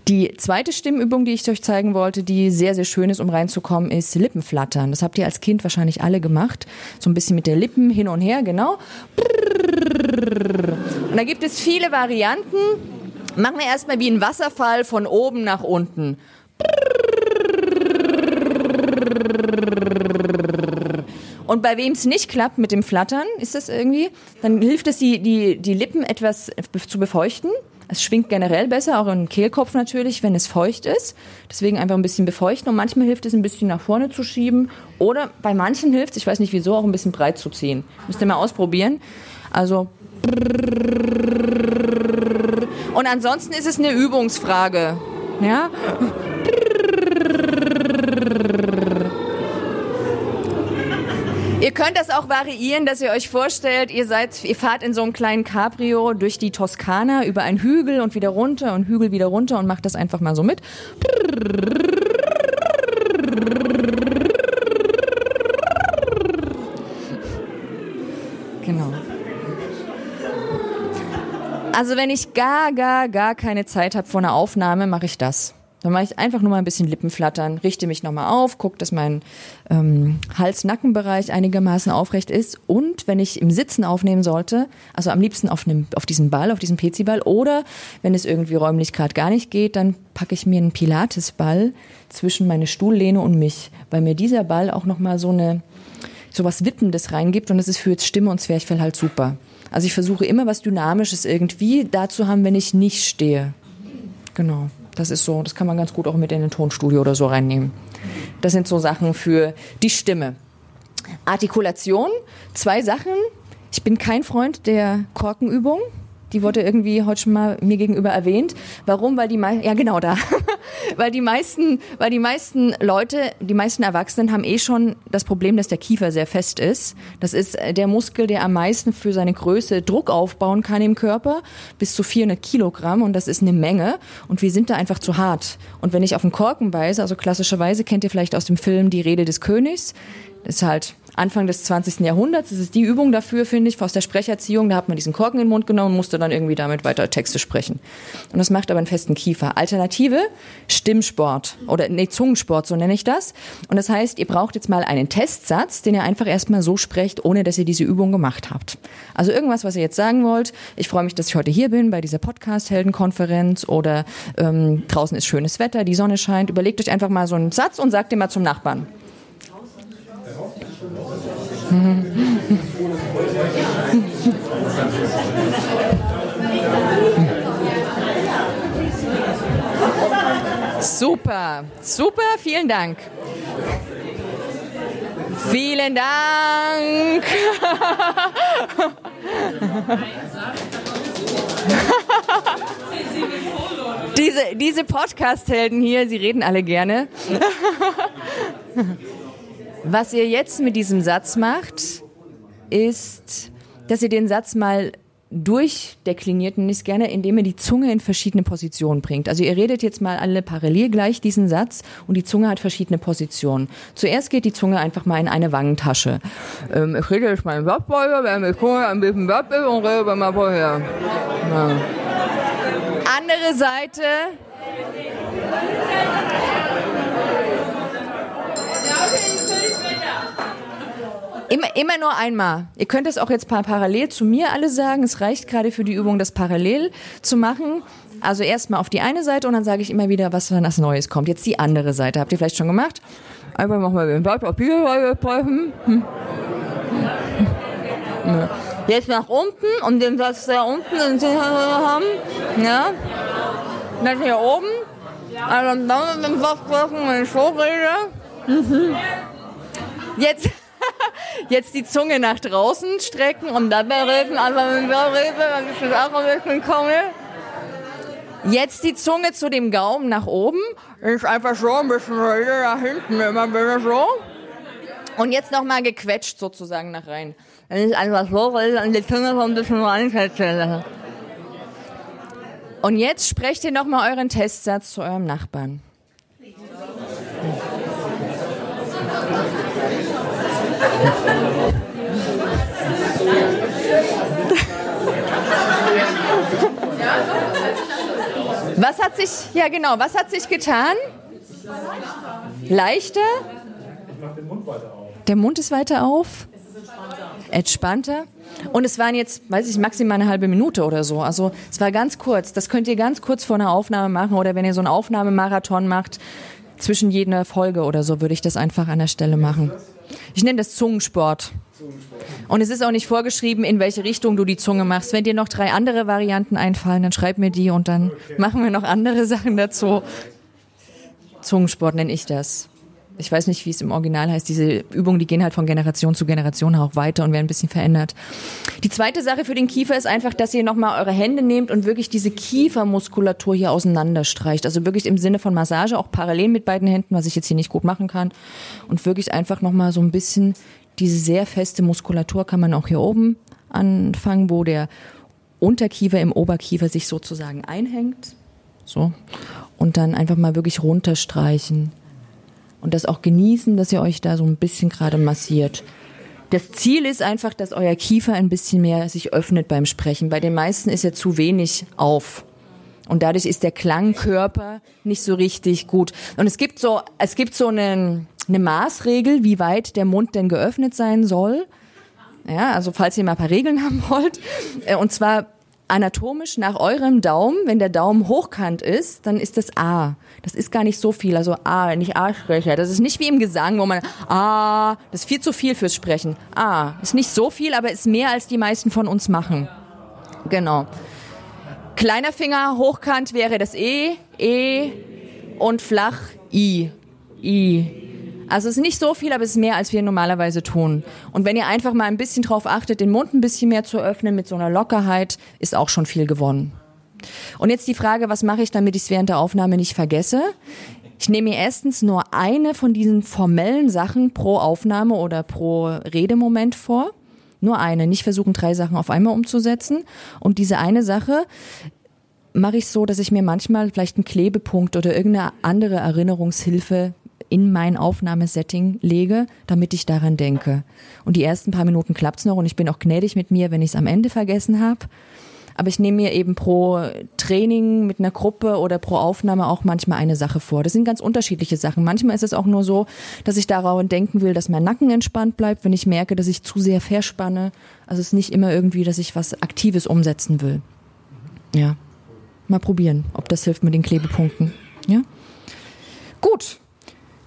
Die zweite Stimmübung, die ich euch zeigen wollte, die sehr, sehr schön ist, um reinzukommen, ist Lippenflattern. Das habt ihr als Kind wahrscheinlich alle gemacht. So ein bisschen mit der Lippen hin und her, genau. Und da gibt es viele Varianten. Machen wir erstmal wie ein Wasserfall von oben nach unten. Und bei wem es nicht klappt mit dem Flattern, ist das irgendwie, dann hilft es, die, die, die Lippen etwas zu befeuchten. Es schwingt generell besser, auch im Kehlkopf natürlich, wenn es feucht ist. Deswegen einfach ein bisschen befeuchten und manchmal hilft es ein bisschen nach vorne zu schieben. Oder bei manchen hilft es, ich weiß nicht wieso, auch ein bisschen breit zu ziehen. Müsst ihr mal ausprobieren. Also. Und ansonsten ist es eine Übungsfrage. Ja? Ihr könnt das auch variieren, dass ihr euch vorstellt, ihr seid, ihr fahrt in so einem kleinen Cabrio durch die Toskana über einen Hügel und wieder runter und Hügel wieder runter und macht das einfach mal so mit. Genau. Also wenn ich gar, gar, gar keine Zeit habe vor einer Aufnahme, mache ich das. Dann mache ich einfach nur mal ein bisschen Lippen flattern, richte mich nochmal auf, gucke, dass mein ähm, Hals-Nackenbereich einigermaßen aufrecht ist. Und wenn ich im Sitzen aufnehmen sollte, also am liebsten auf, einem, auf diesem Ball, auf diesem PC-Ball, oder wenn es irgendwie räumlich gerade gar nicht geht, dann packe ich mir einen Pilates-Ball zwischen meine Stuhllehne und mich, weil mir dieser Ball auch nochmal so eine so was Wippendes reingibt und das ist für Stimme und Zwerchfell halt super. Also ich versuche immer was Dynamisches irgendwie da zu haben, wenn ich nicht stehe. Genau. Das ist so, das kann man ganz gut auch mit in ein Tonstudio oder so reinnehmen. Das sind so Sachen für die Stimme. Artikulation, zwei Sachen. Ich bin kein Freund der Korkenübung. Die wurde irgendwie heute schon mal mir gegenüber erwähnt. Warum? Weil die ja genau da, [laughs] weil die meisten, weil die meisten Leute, die meisten Erwachsenen haben eh schon das Problem, dass der Kiefer sehr fest ist. Das ist äh, der Muskel, der am meisten für seine Größe Druck aufbauen kann im Körper, bis zu 400 Kilogramm und das ist eine Menge. Und wir sind da einfach zu hart. Und wenn ich auf den Korken weise, also klassischerweise kennt ihr vielleicht aus dem Film Die Rede des Königs, ist halt Anfang des 20. Jahrhunderts. Das ist die Übung dafür, finde ich, aus der Sprecherziehung. Da hat man diesen Korken in den Mund genommen und musste dann irgendwie damit weiter Texte sprechen. Und das macht aber einen festen Kiefer. Alternative, Stimmsport oder nee, Zungensport, so nenne ich das. Und das heißt, ihr braucht jetzt mal einen Testsatz, den ihr einfach erstmal so sprecht, ohne dass ihr diese Übung gemacht habt. Also irgendwas, was ihr jetzt sagen wollt. Ich freue mich, dass ich heute hier bin bei dieser Podcast-Heldenkonferenz oder ähm, draußen ist schönes Wetter, die Sonne scheint. Überlegt euch einfach mal so einen Satz und sagt den mal zum Nachbarn. Super, super, vielen Dank. Vielen Dank. diese diese Podcast-Helden hier, sie reden alle gerne. Was ihr jetzt mit diesem Satz macht, ist, dass ihr den Satz mal durchdekliniert, ich es gerne, indem ihr die Zunge in verschiedene Positionen bringt. Also ihr redet jetzt mal alle parallel gleich diesen Satz und die Zunge hat verschiedene Positionen. Zuerst geht die Zunge einfach mal in eine Wangentasche. Ähm, ich rede jetzt mal im Wortbeuger, wenn die Zunge ein bisschen ist und rede mal vorher. Ja. Andere Seite. Immer, immer nur einmal. Ihr könnt es auch jetzt par parallel zu mir alle sagen. Es reicht gerade für die Übung, das parallel zu machen. Also erstmal auf die eine Seite und dann sage ich immer wieder, was dann als Neues kommt. Jetzt die andere Seite. Habt ihr vielleicht schon gemacht? Nochmal den Blatt Papier hm. Jetzt nach unten und den Satz da unten haben. Ja. Dann hier oben. Also dann mit dem Kopf wenn ich so rede. Mhm. Jetzt. Jetzt die Zunge nach draußen strecken und dann dann ist das auch ein bisschen komme. Jetzt die Zunge zu dem Gaumen nach oben. Ist einfach so ein bisschen nach hinten, immer wieder so. Und jetzt nochmal gequetscht sozusagen nach rein. Wenn ich einfach so will, dann die Zunge so ein bisschen reinquetschen. Und jetzt sprecht ihr nochmal euren Testsatz zu eurem Nachbarn. Was hat sich, ja genau, was hat sich getan? Leichter? Der Mund ist weiter auf? Entspannter? Und es waren jetzt, weiß ich, maximal eine halbe Minute oder so. Also es war ganz kurz. Das könnt ihr ganz kurz vor einer Aufnahme machen oder wenn ihr so einen Aufnahmemarathon macht, zwischen jeder Folge oder so würde ich das einfach an der Stelle machen. Ich nenne das Zungensport. Und es ist auch nicht vorgeschrieben, in welche Richtung du die Zunge machst. Wenn dir noch drei andere Varianten einfallen, dann schreib mir die und dann okay. machen wir noch andere Sachen dazu. Zungensport nenne ich das. Ich weiß nicht, wie es im Original heißt. Diese Übungen, die gehen halt von Generation zu Generation auch weiter und werden ein bisschen verändert. Die zweite Sache für den Kiefer ist einfach, dass ihr nochmal eure Hände nehmt und wirklich diese Kiefermuskulatur hier auseinanderstreicht. Also wirklich im Sinne von Massage, auch parallel mit beiden Händen, was ich jetzt hier nicht gut machen kann. Und wirklich einfach nochmal so ein bisschen diese sehr feste Muskulatur kann man auch hier oben anfangen, wo der Unterkiefer im Oberkiefer sich sozusagen einhängt. So. Und dann einfach mal wirklich runterstreichen. Und das auch genießen, dass ihr euch da so ein bisschen gerade massiert. Das Ziel ist einfach, dass euer Kiefer ein bisschen mehr sich öffnet beim Sprechen. Bei den meisten ist er zu wenig auf. Und dadurch ist der Klangkörper nicht so richtig gut. Und es gibt so, es gibt so einen, eine Maßregel, wie weit der Mund denn geöffnet sein soll. Ja, also falls ihr mal ein paar Regeln [laughs] haben wollt. Äh, und zwar anatomisch nach eurem Daumen, wenn der Daumen hochkant ist, dann ist das A. Das ist gar nicht so viel, also A, nicht A-Sprecher. Das ist nicht wie im Gesang, wo man A, das ist viel zu viel fürs Sprechen. A, ist nicht so viel, aber ist mehr als die meisten von uns machen. Genau. Kleiner Finger hochkant wäre das E, E und flach I. I. Also es ist nicht so viel, aber es ist mehr, als wir normalerweise tun. Und wenn ihr einfach mal ein bisschen drauf achtet, den Mund ein bisschen mehr zu öffnen mit so einer Lockerheit, ist auch schon viel gewonnen. Und jetzt die Frage, was mache ich, damit ich es während der Aufnahme nicht vergesse? Ich nehme mir erstens nur eine von diesen formellen Sachen pro Aufnahme oder pro Redemoment vor. Nur eine, nicht versuchen, drei Sachen auf einmal umzusetzen. Und diese eine Sache mache ich so, dass ich mir manchmal vielleicht einen Klebepunkt oder irgendeine andere Erinnerungshilfe in mein Aufnahmesetting lege, damit ich daran denke. Und die ersten paar Minuten klappt's noch und ich bin auch gnädig mit mir, wenn ich es am Ende vergessen habe. Aber ich nehme mir eben pro Training mit einer Gruppe oder pro Aufnahme auch manchmal eine Sache vor. Das sind ganz unterschiedliche Sachen. Manchmal ist es auch nur so, dass ich daran denken will, dass mein Nacken entspannt bleibt, wenn ich merke, dass ich zu sehr verspanne. Also es ist nicht immer irgendwie, dass ich was Aktives umsetzen will. Ja. Mal probieren, ob das hilft mit den Klebepunkten. Ja? Gut.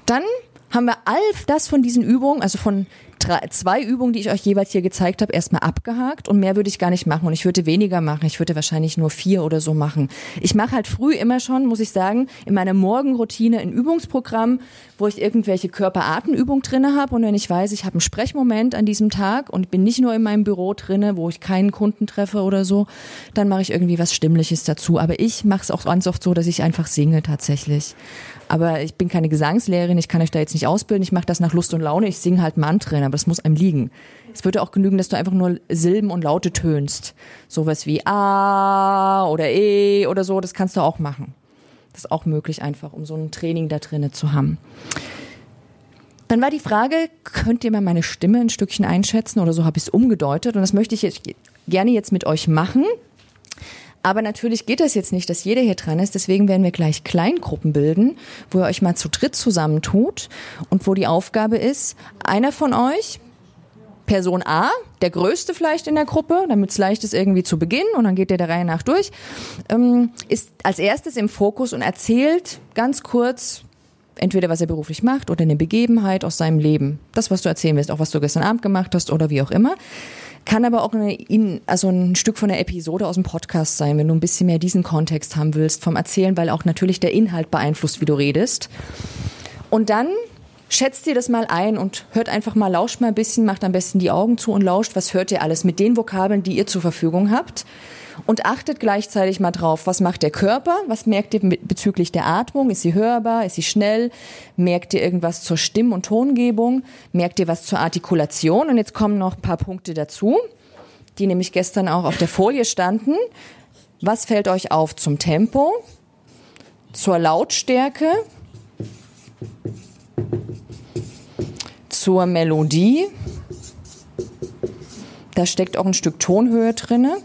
Dann haben wir all das von diesen Übungen, also von drei, zwei Übungen, die ich euch jeweils hier gezeigt habe, erstmal abgehakt und mehr würde ich gar nicht machen und ich würde weniger machen. Ich würde wahrscheinlich nur vier oder so machen. Ich mache halt früh immer schon, muss ich sagen, in meiner Morgenroutine ein Übungsprogramm, wo ich irgendwelche Körperatemübungen drinne habe und wenn ich weiß, ich habe einen Sprechmoment an diesem Tag und bin nicht nur in meinem Büro drinne, wo ich keinen Kunden treffe oder so, dann mache ich irgendwie was Stimmliches dazu. Aber ich mache es auch ganz oft so, dass ich einfach singe tatsächlich. Aber ich bin keine Gesangslehrerin, ich kann euch da jetzt nicht ausbilden, ich mache das nach Lust und Laune, ich singe halt Mantren, aber das muss einem liegen. Es würde auch genügen, dass du einfach nur Silben und Laute tönst. Sowas wie A oder E oder so, das kannst du auch machen. Das ist auch möglich einfach, um so ein Training da drinnen zu haben. Dann war die Frage, könnt ihr mal meine Stimme ein Stückchen einschätzen oder so habe ich es umgedeutet und das möchte ich jetzt gerne jetzt mit euch machen. Aber natürlich geht das jetzt nicht, dass jeder hier dran ist. Deswegen werden wir gleich Kleingruppen bilden, wo ihr euch mal zu dritt zusammentut und wo die Aufgabe ist, einer von euch, Person A, der Größte vielleicht in der Gruppe, damit es leicht ist irgendwie zu beginnen und dann geht der der Reihe nach durch, ähm, ist als erstes im Fokus und erzählt ganz kurz entweder was er beruflich macht oder eine Begebenheit aus seinem Leben. Das, was du erzählen willst, auch was du gestern Abend gemacht hast oder wie auch immer. Kann aber auch eine, also ein Stück von der Episode aus dem Podcast sein, wenn du ein bisschen mehr diesen Kontext haben willst vom Erzählen, weil auch natürlich der Inhalt beeinflusst, wie du redest. Und dann schätzt dir das mal ein und hört einfach mal, lauscht mal ein bisschen, macht am besten die Augen zu und lauscht, was hört ihr alles mit den Vokabeln, die ihr zur Verfügung habt und achtet gleichzeitig mal drauf, was macht der Körper, was merkt ihr bezüglich der Atmung, ist sie hörbar, ist sie schnell, merkt ihr irgendwas zur Stimm- und Tongebung, merkt ihr was zur Artikulation und jetzt kommen noch ein paar Punkte dazu, die nämlich gestern auch auf der Folie standen. Was fällt euch auf zum Tempo, zur Lautstärke, zur Melodie? Da steckt auch ein Stück Tonhöhe drinne.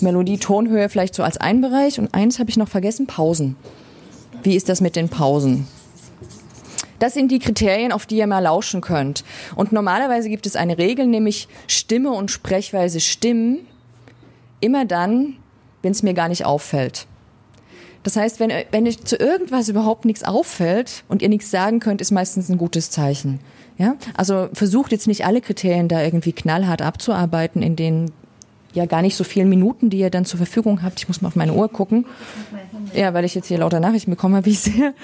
Melodie, Tonhöhe vielleicht so als ein Bereich. Und eins habe ich noch vergessen, Pausen. Wie ist das mit den Pausen? Das sind die Kriterien, auf die ihr mal lauschen könnt. Und normalerweise gibt es eine Regel, nämlich Stimme und Sprechweise stimmen immer dann, wenn es mir gar nicht auffällt. Das heißt, wenn, wenn euch zu irgendwas überhaupt nichts auffällt und ihr nichts sagen könnt, ist meistens ein gutes Zeichen. Ja? Also versucht jetzt nicht alle Kriterien da irgendwie knallhart abzuarbeiten, in denen ja gar nicht so vielen Minuten, die ihr dann zur Verfügung habt. Ich muss mal auf meine Uhr gucken. Ja, weil ich jetzt hier lauter Nachrichten bekomme, wie ich sehe.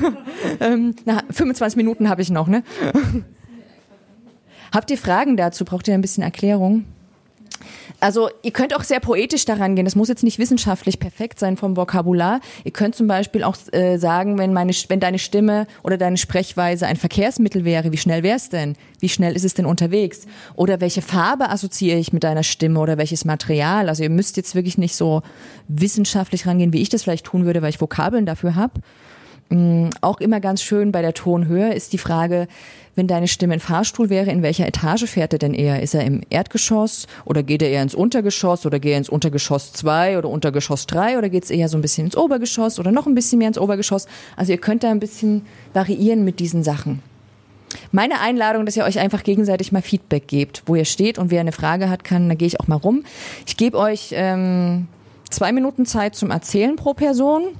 [laughs] ähm, na, 25 Minuten habe ich noch, ne? [laughs] Habt ihr Fragen dazu? Braucht ihr ein bisschen Erklärung? Also ihr könnt auch sehr poetisch daran gehen. Das muss jetzt nicht wissenschaftlich perfekt sein vom Vokabular. Ihr könnt zum Beispiel auch äh, sagen, wenn, meine, wenn deine Stimme oder deine Sprechweise ein Verkehrsmittel wäre, wie schnell wär's denn? Wie schnell ist es denn unterwegs? Oder welche Farbe assoziiere ich mit deiner Stimme oder welches Material? Also ihr müsst jetzt wirklich nicht so wissenschaftlich rangehen, wie ich das vielleicht tun würde, weil ich Vokabeln dafür habe. Mhm, auch immer ganz schön bei der Tonhöhe ist die Frage, wenn deine Stimme ein Fahrstuhl wäre, in welcher Etage fährt er denn eher? Ist er im Erdgeschoss oder geht er eher ins Untergeschoss oder geht er ins Untergeschoss 2 oder Untergeschoss 3 oder geht es eher so ein bisschen ins Obergeschoss oder noch ein bisschen mehr ins Obergeschoss? Also ihr könnt da ein bisschen variieren mit diesen Sachen. Meine Einladung, dass ihr euch einfach gegenseitig mal Feedback gebt, wo ihr steht und wer eine Frage hat, kann, da gehe ich auch mal rum. Ich gebe euch ähm, zwei Minuten Zeit zum Erzählen pro Person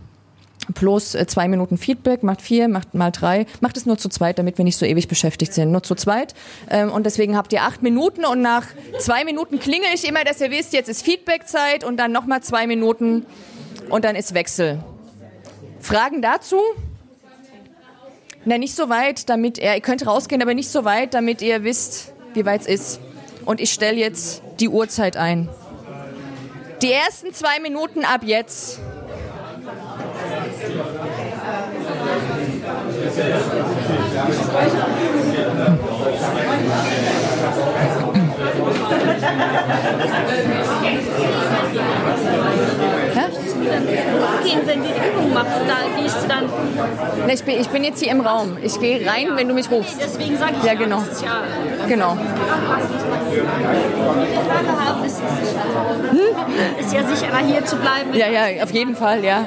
plus äh, zwei Minuten Feedback, macht vier, macht mal drei, macht es nur zu zweit, damit wir nicht so ewig beschäftigt sind, nur zu zweit. Ähm, und deswegen habt ihr acht Minuten und nach zwei Minuten klingel ich immer, dass ihr wisst, jetzt ist Feedbackzeit und dann nochmal zwei Minuten und dann ist Wechsel. Fragen dazu? Na, nicht so weit, damit ihr, ihr könnt rausgehen, aber nicht so weit, damit ihr wisst, wie weit es ist. Und ich stelle jetzt die Uhrzeit ein. Die ersten zwei Minuten ab jetzt. Gehen, wenn wir die Übung machen, da gehst du dann. Ne, ich, bin, ich bin jetzt hier im Raum. Ich gehe rein, wenn du mich rufst. Deswegen sage ich ja, genau. Ja, genau. Ist, hm? ist ja sicherer, hier zu bleiben. Ja, ja, auf jeden Fall, ja.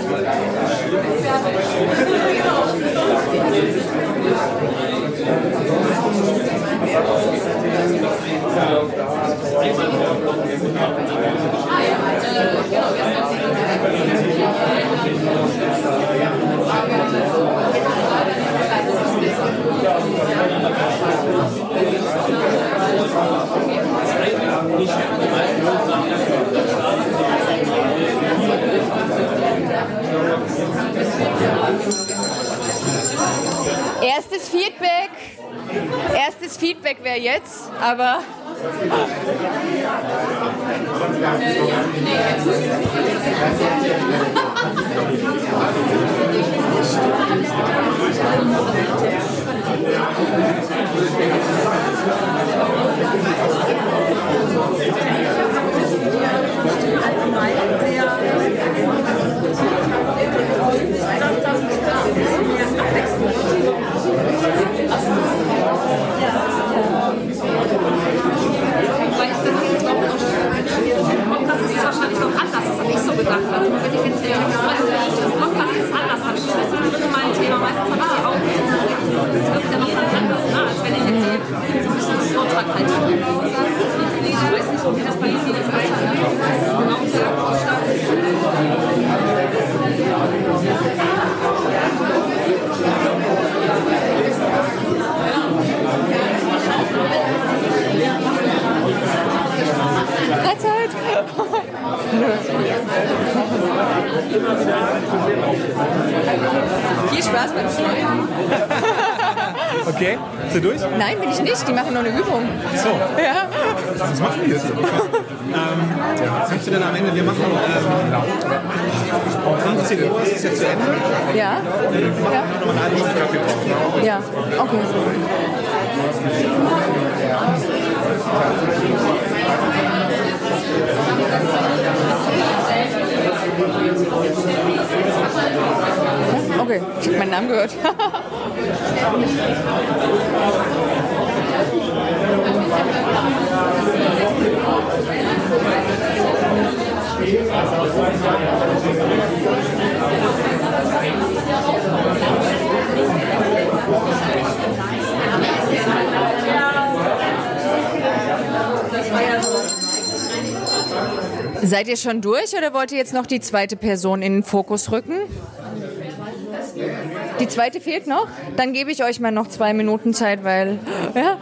Auf Erstes Feedback. Erstes Feedback wäre jetzt, aber. Podcast ist wahrscheinlich noch anders, das habe ich so gedacht. Also wenn ich jetzt der das Podcast ist anders, habe ich das drin in meinem Thema. Meistens habe ich die Augen zu Das wirkt ja noch ganz anders, ne? als wenn ich jetzt hier so ein bisschen das Vortrag halte. Ich weiß nicht, wie das bei Ihnen ist. Genau, sehr Freizeit! Viel Spaß beim Schneiden. [laughs] [laughs] Okay, ist du durch? Nein, bin ich nicht. Die machen nur eine Übung. So. Ja. Was machen die jetzt? [laughs] ähm, was hast du denn am Ende? Wir machen ähm, 15 Uhr, ist es jetzt zu Ende? Ja. Wir machen Ja. noch mal eine Stunde Kaffeepause. Ja, okay. Okay, ich habe meinen Namen gehört. Seid ihr schon durch oder wollt ihr jetzt noch die zweite Person in den Fokus rücken? Die zweite fehlt noch? Dann gebe ich euch mal noch zwei Minuten Zeit, weil. Ja?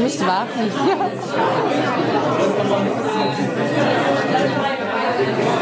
Musst warten. Ja.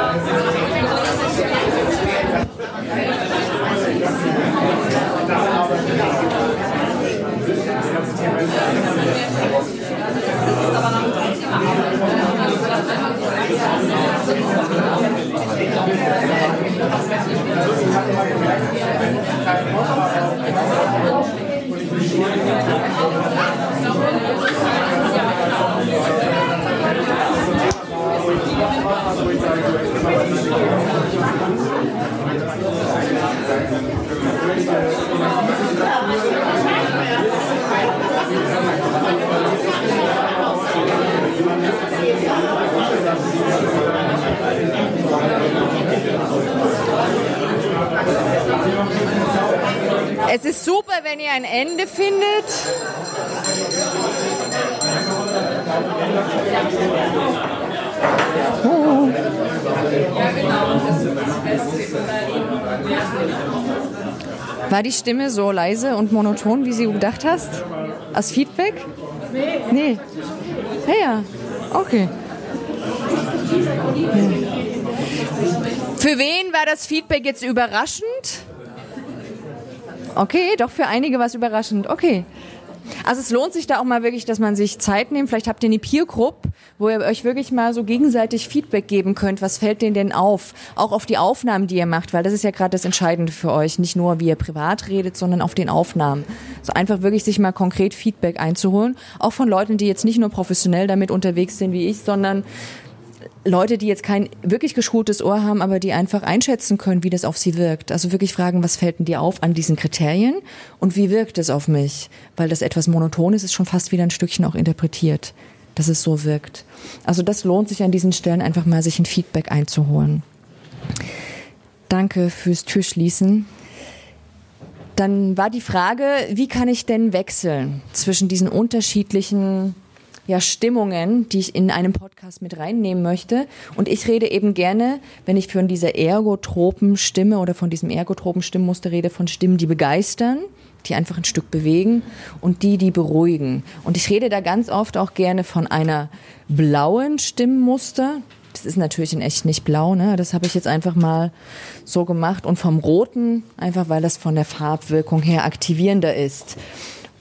Es ist super, wenn ihr ein Ende findet. Oh. War die Stimme so leise und monoton, wie sie gedacht hast? Als Feedback? Nee. Ja, ja. Okay. Für wen war das Feedback jetzt überraschend? Okay, doch für einige war es überraschend. Okay. Also es lohnt sich da auch mal wirklich, dass man sich Zeit nimmt. Vielleicht habt ihr eine Peer Group, wo ihr euch wirklich mal so gegenseitig Feedback geben könnt. Was fällt denen denn auf? Auch auf die Aufnahmen, die ihr macht, weil das ist ja gerade das Entscheidende für euch. Nicht nur, wie ihr privat redet, sondern auf den Aufnahmen. So einfach wirklich sich mal konkret Feedback einzuholen. Auch von Leuten, die jetzt nicht nur professionell damit unterwegs sind wie ich, sondern Leute, die jetzt kein wirklich geschultes Ohr haben, aber die einfach einschätzen können, wie das auf sie wirkt. Also wirklich fragen, was fällt denn dir auf an diesen Kriterien und wie wirkt es auf mich? Weil das etwas monoton ist, ist schon fast wieder ein Stückchen auch interpretiert, dass es so wirkt. Also das lohnt sich an diesen Stellen einfach mal, sich ein Feedback einzuholen. Danke fürs Türschließen. Dann war die Frage, wie kann ich denn wechseln zwischen diesen unterschiedlichen ja, Stimmungen, die ich in einem Podcast mit reinnehmen möchte. Und ich rede eben gerne, wenn ich von dieser ergotropen Stimme oder von diesem ergotropen Stimmmuster rede, von Stimmen, die begeistern, die einfach ein Stück bewegen und die, die beruhigen. Und ich rede da ganz oft auch gerne von einer blauen Stimmmuster. Das ist natürlich in echt nicht blau, ne? Das habe ich jetzt einfach mal so gemacht. Und vom roten, einfach weil das von der Farbwirkung her aktivierender ist.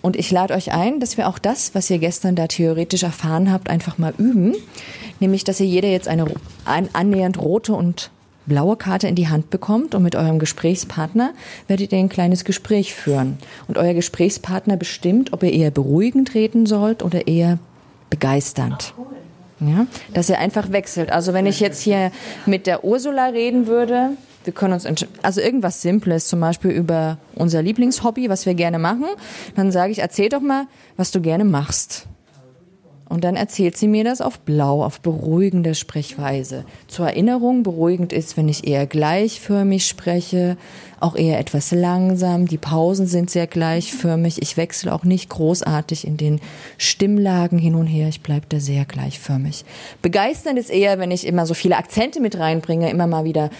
Und ich lade euch ein, dass wir auch das, was ihr gestern da theoretisch erfahren habt, einfach mal üben. Nämlich, dass ihr jeder jetzt eine ein, annähernd rote und blaue Karte in die Hand bekommt und mit eurem Gesprächspartner werdet ihr ein kleines Gespräch führen. Und euer Gesprächspartner bestimmt, ob ihr eher beruhigend reden sollt oder eher begeisternd. Ja, dass ihr einfach wechselt. Also wenn ich jetzt hier mit der Ursula reden würde, wir können uns, also irgendwas Simples, zum Beispiel über unser Lieblingshobby, was wir gerne machen, dann sage ich, erzähl doch mal, was du gerne machst. Und dann erzählt sie mir das auf blau, auf beruhigende Sprechweise. Zur Erinnerung, beruhigend ist, wenn ich eher gleichförmig spreche, auch eher etwas langsam. Die Pausen sind sehr gleichförmig. Ich wechsle auch nicht großartig in den Stimmlagen hin und her. Ich bleibe da sehr gleichförmig. Begeisternd ist eher, wenn ich immer so viele Akzente mit reinbringe, immer mal wieder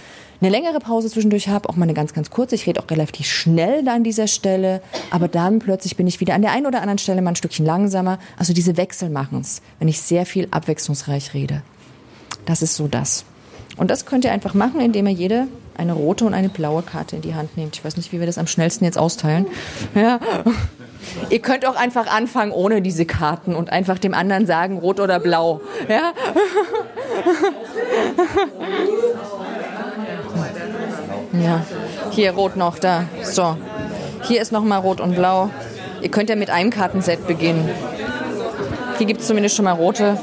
eine längere Pause zwischendurch habe, auch mal eine ganz, ganz kurze. Ich rede auch relativ schnell da an dieser Stelle, aber dann plötzlich bin ich wieder an der einen oder anderen Stelle mal ein Stückchen langsamer. Also diese Wechsel machen's, wenn ich sehr viel abwechslungsreich rede. Das ist so das. Und das könnt ihr einfach machen, indem ihr jede eine rote und eine blaue Karte in die Hand nehmt. Ich weiß nicht, wie wir das am schnellsten jetzt austeilen. Ja. [laughs] Ihr könnt auch einfach anfangen ohne diese Karten und einfach dem anderen sagen, rot oder blau. Ja? [laughs] Ja, hier rot noch, da. So, hier ist nochmal rot und blau. Ihr könnt ja mit einem Kartenset beginnen. Hier gibt es zumindest schon mal rote.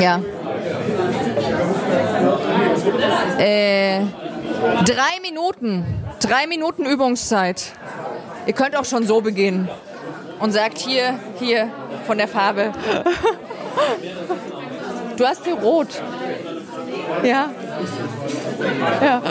Ja. Äh, drei Minuten. Drei Minuten Übungszeit. Ihr könnt auch schon so beginnen. Und sagt hier, hier, von der Farbe. [laughs] Du hast hier rot. Ja. Ja. [laughs]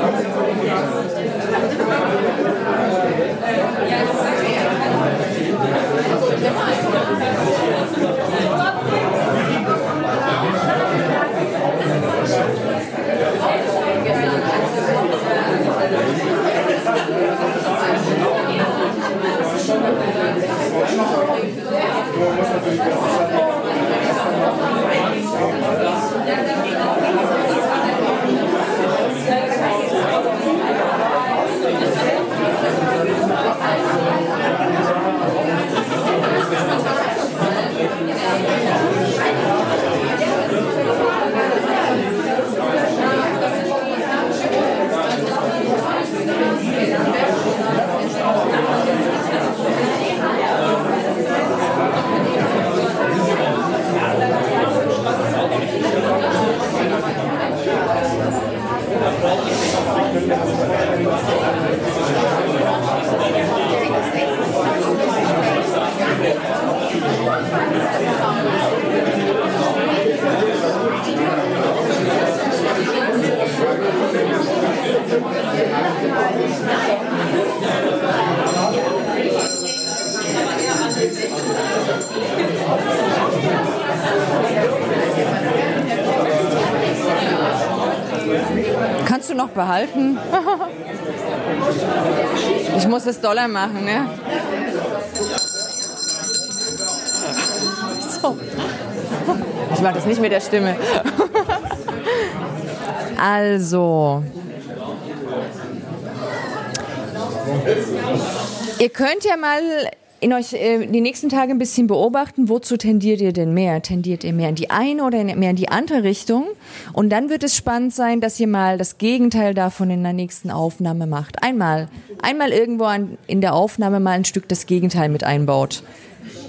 完全にそういうことです。Dollar machen, ne? So. Ich mache das nicht mit der Stimme. Also. Ihr könnt ja mal in euch äh, die nächsten Tage ein bisschen beobachten, wozu tendiert ihr denn mehr? Tendiert ihr mehr in die eine oder mehr in die andere Richtung? Und dann wird es spannend sein, dass ihr mal das Gegenteil davon in der nächsten Aufnahme macht. Einmal, einmal irgendwo an, in der Aufnahme mal ein Stück das Gegenteil mit einbaut.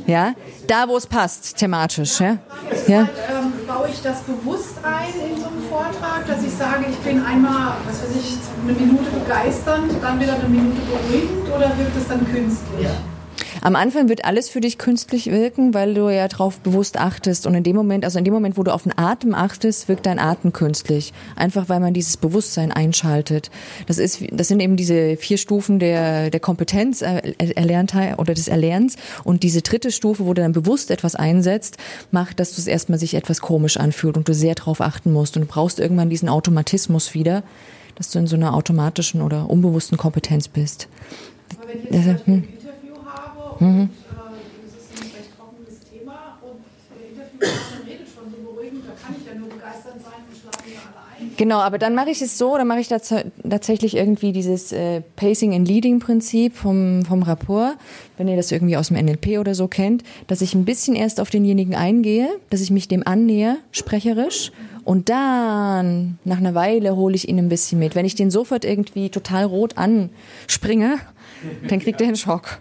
Ja, da wo es passt, thematisch. Ja, ja. Ähm, baue ich das bewusst ein in so einem Vortrag, dass ich sage, ich bin einmal, was weiß ich, eine Minute begeisternd, dann wieder eine Minute beruhigend oder wirkt es dann künstlich? Am Anfang wird alles für dich künstlich wirken, weil du ja darauf bewusst achtest. Und in dem Moment, also in dem Moment, wo du auf den Atem achtest, wirkt dein Atem künstlich. Einfach weil man dieses Bewusstsein einschaltet. Das ist, das sind eben diese vier Stufen der, der Kompetenz äh, erlernt oder des Erlernens. Und diese dritte Stufe, wo du dann bewusst etwas einsetzt, macht, dass du es erstmal sich etwas komisch anfühlt und du sehr darauf achten musst. Und du brauchst irgendwann diesen Automatismus wieder, dass du in so einer automatischen oder unbewussten Kompetenz bist. Aber wenn ich jetzt Also, hm. habe und Mhm. äh, das ist ein recht trockenes Thema und der Interviewpartner redet schon so beruhigend, da kann ich ja nur begeistert sein und schlafen ja alle ein. Genau, aber dann mache ich es so, dann mache ich tats tatsächlich irgendwie dieses äh, Pacing and Leading Prinzip vom, vom Rapport, wenn ihr das irgendwie aus dem NLP oder so kennt, dass ich ein bisschen erst auf denjenigen eingehe, dass ich mich dem annähe, sprecherisch, und dann nach einer Weile hole ich ihn ein bisschen mit. Wenn ich den sofort irgendwie total rot anspringe, dann kriegt er einen Schock.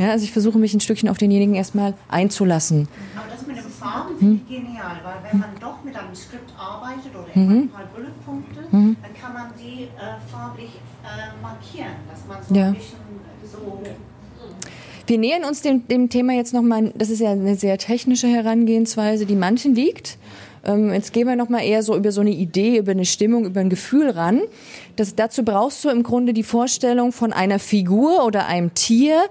Ja, also ich versuche mich ein Stückchen auf denjenigen erstmal einzulassen. Aber das mit dem Farben Hm. finde ich genial, weil wenn man doch mit einem Skript arbeitet oder Mhm. ein paar Bulletpunkte, Mhm. dann kann man die äh, farblich äh, markieren, dass man so Ja. ein bisschen so Wir nähern uns dem, dem Thema jetzt nochmal, das ist ja eine sehr technische Herangehensweise, die manchen liegt. Ähm, jetzt gehen wir nochmal eher so über so eine Idee, über eine Stimmung, über ein Gefühl ran. Das, dazu brauchst du im Grunde die Vorstellung von einer Figur oder einem Tier,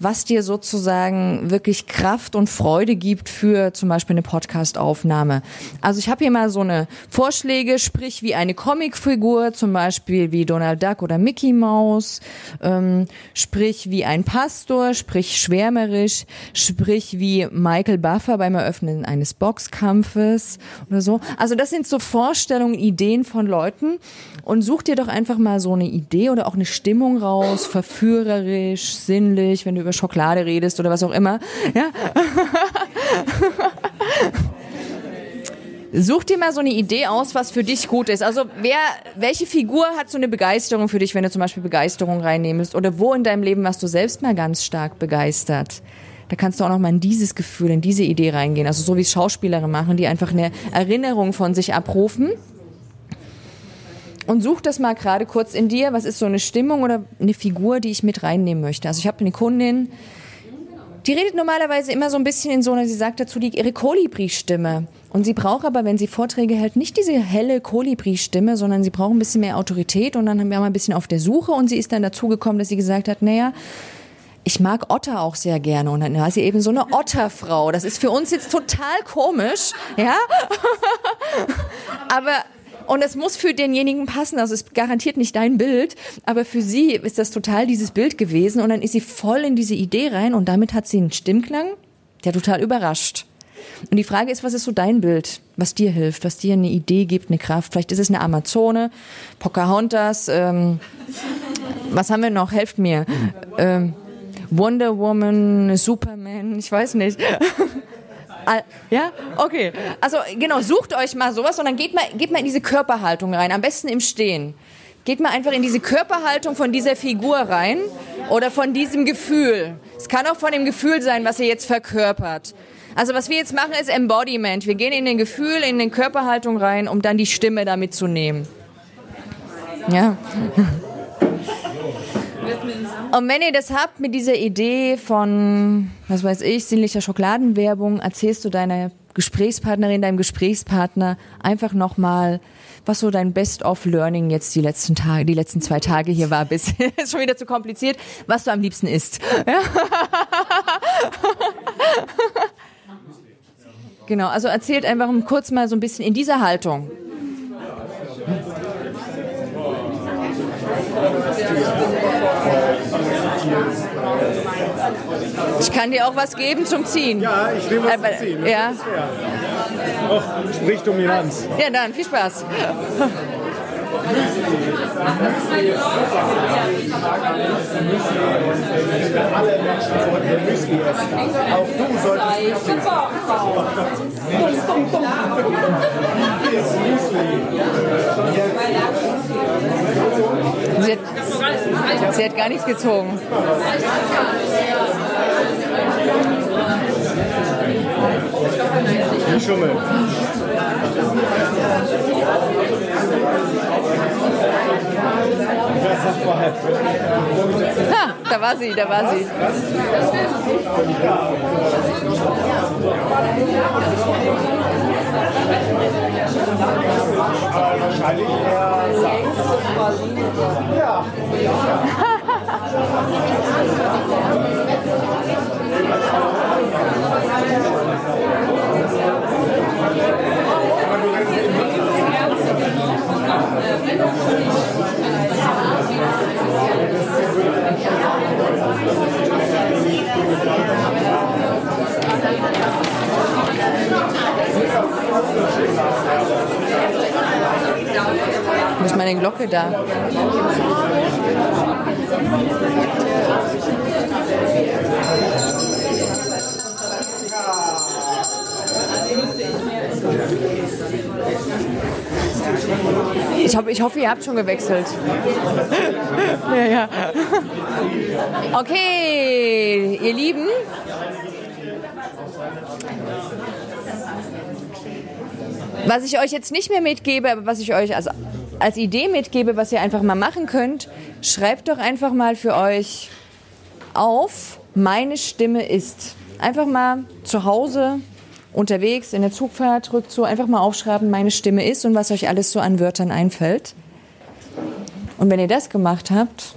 was dir sozusagen wirklich Kraft und Freude gibt für zum Beispiel eine Podcast-Aufnahme. Also ich habe hier mal so eine Vorschläge, sprich wie eine Comicfigur, zum Beispiel wie Donald Duck oder Mickey Mouse, ähm, sprich wie ein Pastor, sprich schwärmerisch, sprich wie Michael Buffer beim Eröffnen eines Boxkampfes oder so. Also das sind so Vorstellungen, Ideen von Leuten und such dir doch einfach mal so eine Idee oder auch eine Stimmung raus, verführerisch, sinnlich, wenn du über Schokolade redest oder was auch immer. Ja? [laughs] Such dir mal so eine Idee aus, was für dich gut ist. Also wer, welche Figur hat so eine Begeisterung für dich, wenn du zum Beispiel Begeisterung reinnimmst? Oder wo in deinem Leben warst du selbst mal ganz stark begeistert? Da kannst du auch noch mal in dieses Gefühl, in diese Idee reingehen. Also so wie es Schauspielerinnen machen, die einfach eine Erinnerung von sich abrufen. Und such das mal gerade kurz in dir. Was ist so eine Stimmung oder eine Figur, die ich mit reinnehmen möchte? Also ich habe eine Kundin, die redet normalerweise immer so ein bisschen in so einer, sie sagt dazu die ihre Kolibri-Stimme. Und sie braucht aber, wenn sie Vorträge hält, nicht diese helle Kolibri-Stimme, sondern sie braucht ein bisschen mehr Autorität. Und dann haben wir mal ein bisschen auf der Suche und sie ist dann dazu gekommen, dass sie gesagt hat, naja, ich mag Otter auch sehr gerne und dann war sie eben so eine Otterfrau. Das ist für uns jetzt total komisch, ja? [laughs] aber und es muss für denjenigen passen, also es garantiert nicht dein Bild, aber für sie ist das total dieses Bild gewesen und dann ist sie voll in diese Idee rein und damit hat sie einen Stimmklang, der total überrascht. Und die Frage ist, was ist so dein Bild, was dir hilft, was dir eine Idee gibt, eine Kraft? Vielleicht ist es eine Amazone, Pocahontas, ähm, was haben wir noch? Helft mir. Ähm, Wonder Woman, Superman, ich weiß nicht. Ja, okay. Also genau, sucht euch mal sowas und dann geht mal, geht mal in diese Körperhaltung rein, am besten im Stehen. Geht mal einfach in diese Körperhaltung von dieser Figur rein oder von diesem Gefühl. Es kann auch von dem Gefühl sein, was ihr jetzt verkörpert. Also was wir jetzt machen, ist Embodiment. Wir gehen in den Gefühl, in den Körperhaltung rein, um dann die Stimme damit zu nehmen. Ja. Und wenn ihr das habt mit dieser Idee von, was weiß ich, sinnlicher Schokoladenwerbung, erzählst du deiner Gesprächspartnerin, deinem Gesprächspartner einfach nochmal, was so dein Best-of-Learning jetzt die letzten Tage, die letzten zwei Tage hier war, bis [laughs] ist schon wieder zu kompliziert, was du am liebsten isst. Ja? [laughs] Genau, also erzählt einfach kurz mal so ein bisschen in dieser Haltung. Ich kann dir auch was geben zum Ziehen. Ja, ich nehme was zum Ziehen. Ja. Oh, sprich Dominanz. Ja, dann, viel Spaß. Alle Menschen sollten Müsli essen. Auch du solltest Müsli Sie hat, sie hat gar nichts gezogen. Die Schummel. Ha, da war sie, da war sie. Wahrscheinlich eher Saft. Ja. Wo meine Glocke da? Ich, hoffe, ich hoffe, ihr habt schon gewechselt. [laughs] ja, ja. Okay, ihr Lieben. Was ich euch jetzt nicht mehr mitgebe, aber was ich euch als, als Idee mitgebe, was ihr einfach mal machen könnt, schreibt doch einfach mal für euch auf, meine Stimme ist. Einfach mal zu Hause unterwegs in der Zugfahrt, Rückzug, einfach mal aufschreiben, meine Stimme ist und was euch alles so an Wörtern einfällt. Und wenn ihr das gemacht habt,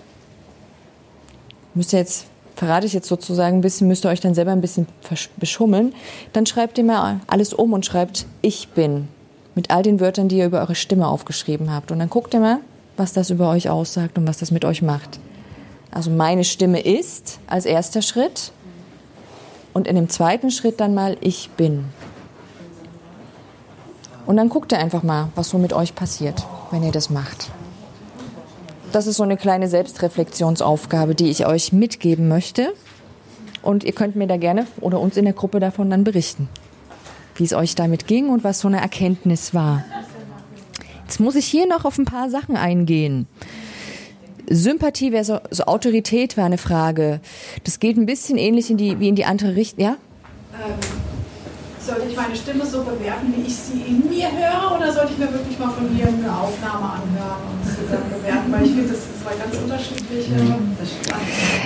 müsst ihr jetzt, verrate ich jetzt sozusagen ein bisschen, müsst ihr euch dann selber ein bisschen beschummeln, dann schreibt ihr mal alles um und schreibt ich bin mit all den Wörtern, die ihr über eure Stimme aufgeschrieben habt. Und dann guckt ihr mal, was das über euch aussagt und was das mit euch macht. Also meine Stimme ist als erster Schritt und in dem zweiten Schritt dann mal ich bin. Und dann guckt ihr einfach mal, was so mit euch passiert, wenn ihr das macht. Das ist so eine kleine Selbstreflexionsaufgabe, die ich euch mitgeben möchte. Und ihr könnt mir da gerne oder uns in der Gruppe davon dann berichten, wie es euch damit ging und was so eine Erkenntnis war. Jetzt muss ich hier noch auf ein paar Sachen eingehen. Sympathie versus Autorität war eine Frage. Das geht ein bisschen ähnlich in die, wie in die andere Richtung. Ja? Ähm, sollte ich meine Stimme so bewerten, wie ich sie in mir höre, oder sollte ich mir wirklich mal von mir eine Aufnahme anhören und sie dann bewerten? Weil ich finde, das sind zwei ganz unterschiedliche. Mhm.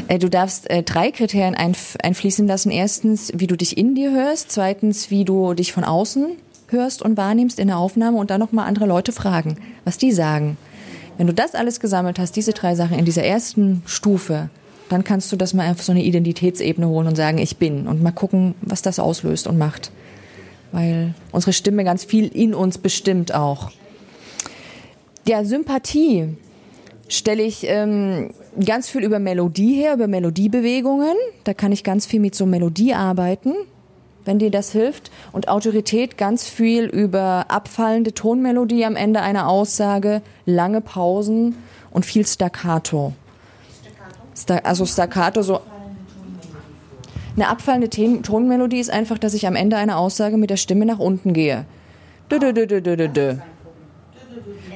Äh, du darfst äh, drei Kriterien einf einfließen lassen. Erstens, wie du dich in dir hörst. Zweitens, wie du dich von außen hörst und wahrnimmst in der Aufnahme und dann nochmal andere Leute fragen, was die sagen. Wenn du das alles gesammelt hast, diese drei Sachen in dieser ersten Stufe, dann kannst du das mal auf so eine Identitätsebene holen und sagen, ich bin und mal gucken, was das auslöst und macht. Weil unsere Stimme ganz viel in uns bestimmt auch. Ja, Sympathie stelle ich ähm, ganz viel über Melodie her, über Melodiebewegungen. Da kann ich ganz viel mit so Melodie arbeiten wenn dir das hilft. Und Autorität ganz viel über abfallende Tonmelodie am Ende einer Aussage, lange Pausen und viel Staccato. Staccato? also Staccato so. Eine abfallende Tonmelodie ist einfach, dass ich am Ende einer Aussage mit der Stimme nach unten gehe.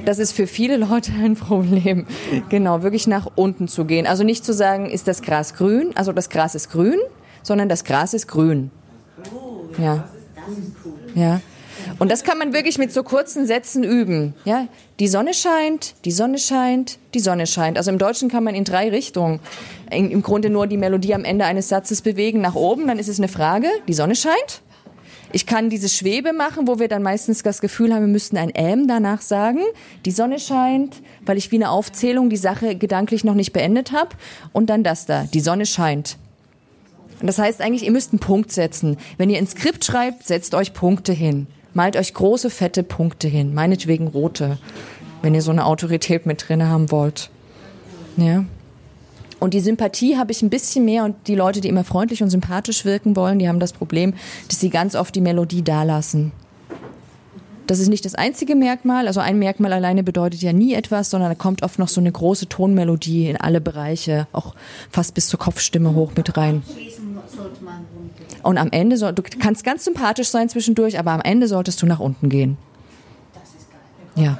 Das ist für viele Leute ein Problem. Genau, wirklich nach unten zu gehen. Also nicht zu sagen, ist das Gras grün, also das Gras ist grün, sondern das Gras ist grün. Ja. Ja. Und das kann man wirklich mit so kurzen Sätzen üben. Ja, die Sonne scheint, die Sonne scheint, die Sonne scheint. Also im Deutschen kann man in drei Richtungen im Grunde nur die Melodie am Ende eines Satzes bewegen nach oben. Dann ist es eine Frage. Die Sonne scheint. Ich kann diese Schwebe machen, wo wir dann meistens das Gefühl haben, wir müssten ein Ähm danach sagen. Die Sonne scheint, weil ich wie eine Aufzählung die Sache gedanklich noch nicht beendet habe. Und dann das da. Die Sonne scheint. Und das heißt eigentlich, ihr müsst einen Punkt setzen. Wenn ihr ein Skript schreibt, setzt euch Punkte hin. Malt euch große, fette Punkte hin. Meinetwegen rote, wenn ihr so eine Autorität mit drin haben wollt. Ja. Und die Sympathie habe ich ein bisschen mehr und die Leute, die immer freundlich und sympathisch wirken wollen, die haben das Problem, dass sie ganz oft die Melodie dalassen. Das ist nicht das einzige Merkmal. Also ein Merkmal alleine bedeutet ja nie etwas, sondern da kommt oft noch so eine große Tonmelodie in alle Bereiche, auch fast bis zur Kopfstimme hoch mit rein. Und am Ende, soll, du kannst ganz sympathisch sein zwischendurch, aber am Ende solltest du nach unten gehen. Ja.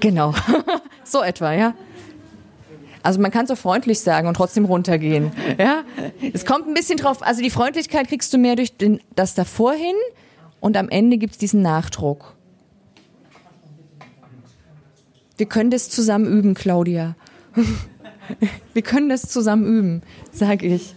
Genau. [laughs] so etwa, ja. Also man kann so freundlich sagen und trotzdem runtergehen. Ja? Es kommt ein bisschen drauf, also die Freundlichkeit kriegst du mehr durch den, das davor hin und am Ende gibt es diesen Nachdruck. Wir können das zusammen üben, Claudia. [laughs] Wir können das zusammen üben, sage ich.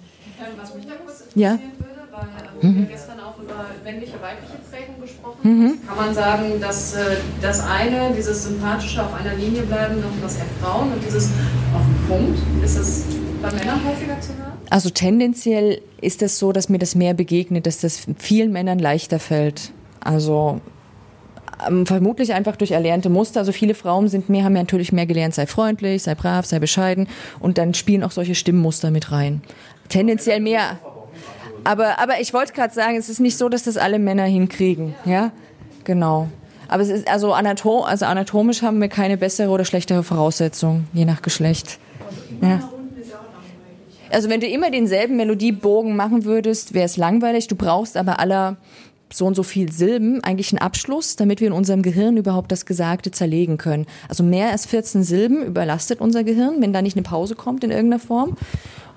Was mich da kurz interessieren ja? würde, weil ähm, wir Mhm. gestern auch über männliche, weibliche Prägung gesprochen Mhm. Kann man sagen, dass äh, das eine, dieses sympathische auf einer Linie bleiben, noch das eher Frauen und dieses auf den Punkt, ist das bei Männern häufiger zu hören? Also tendenziell ist es so, dass mir das mehr begegnet, dass das vielen Männern leichter fällt. Also ähm, vermutlich einfach durch erlernte Muster. Also viele Frauen sind mehr, haben ja natürlich mehr gelernt, sei freundlich, sei brav, sei bescheiden und dann spielen auch solche Stimmmuster mit rein. Tendenziell mehr. Aber, aber ich wollte gerade sagen, es ist nicht so, dass das alle Männer hinkriegen. Ja, genau. Aber es ist also, anatom, also anatomisch haben wir keine bessere oder schlechtere Voraussetzung, je nach Geschlecht. Ja. Also wenn du immer denselben Melodiebogen machen würdest, wäre es langweilig. Du brauchst aber aller so und so viel Silben eigentlich einen Abschluss, damit wir in unserem Gehirn überhaupt das Gesagte zerlegen können. Also mehr als 14 Silben überlastet unser Gehirn, wenn da nicht eine Pause kommt in irgendeiner Form.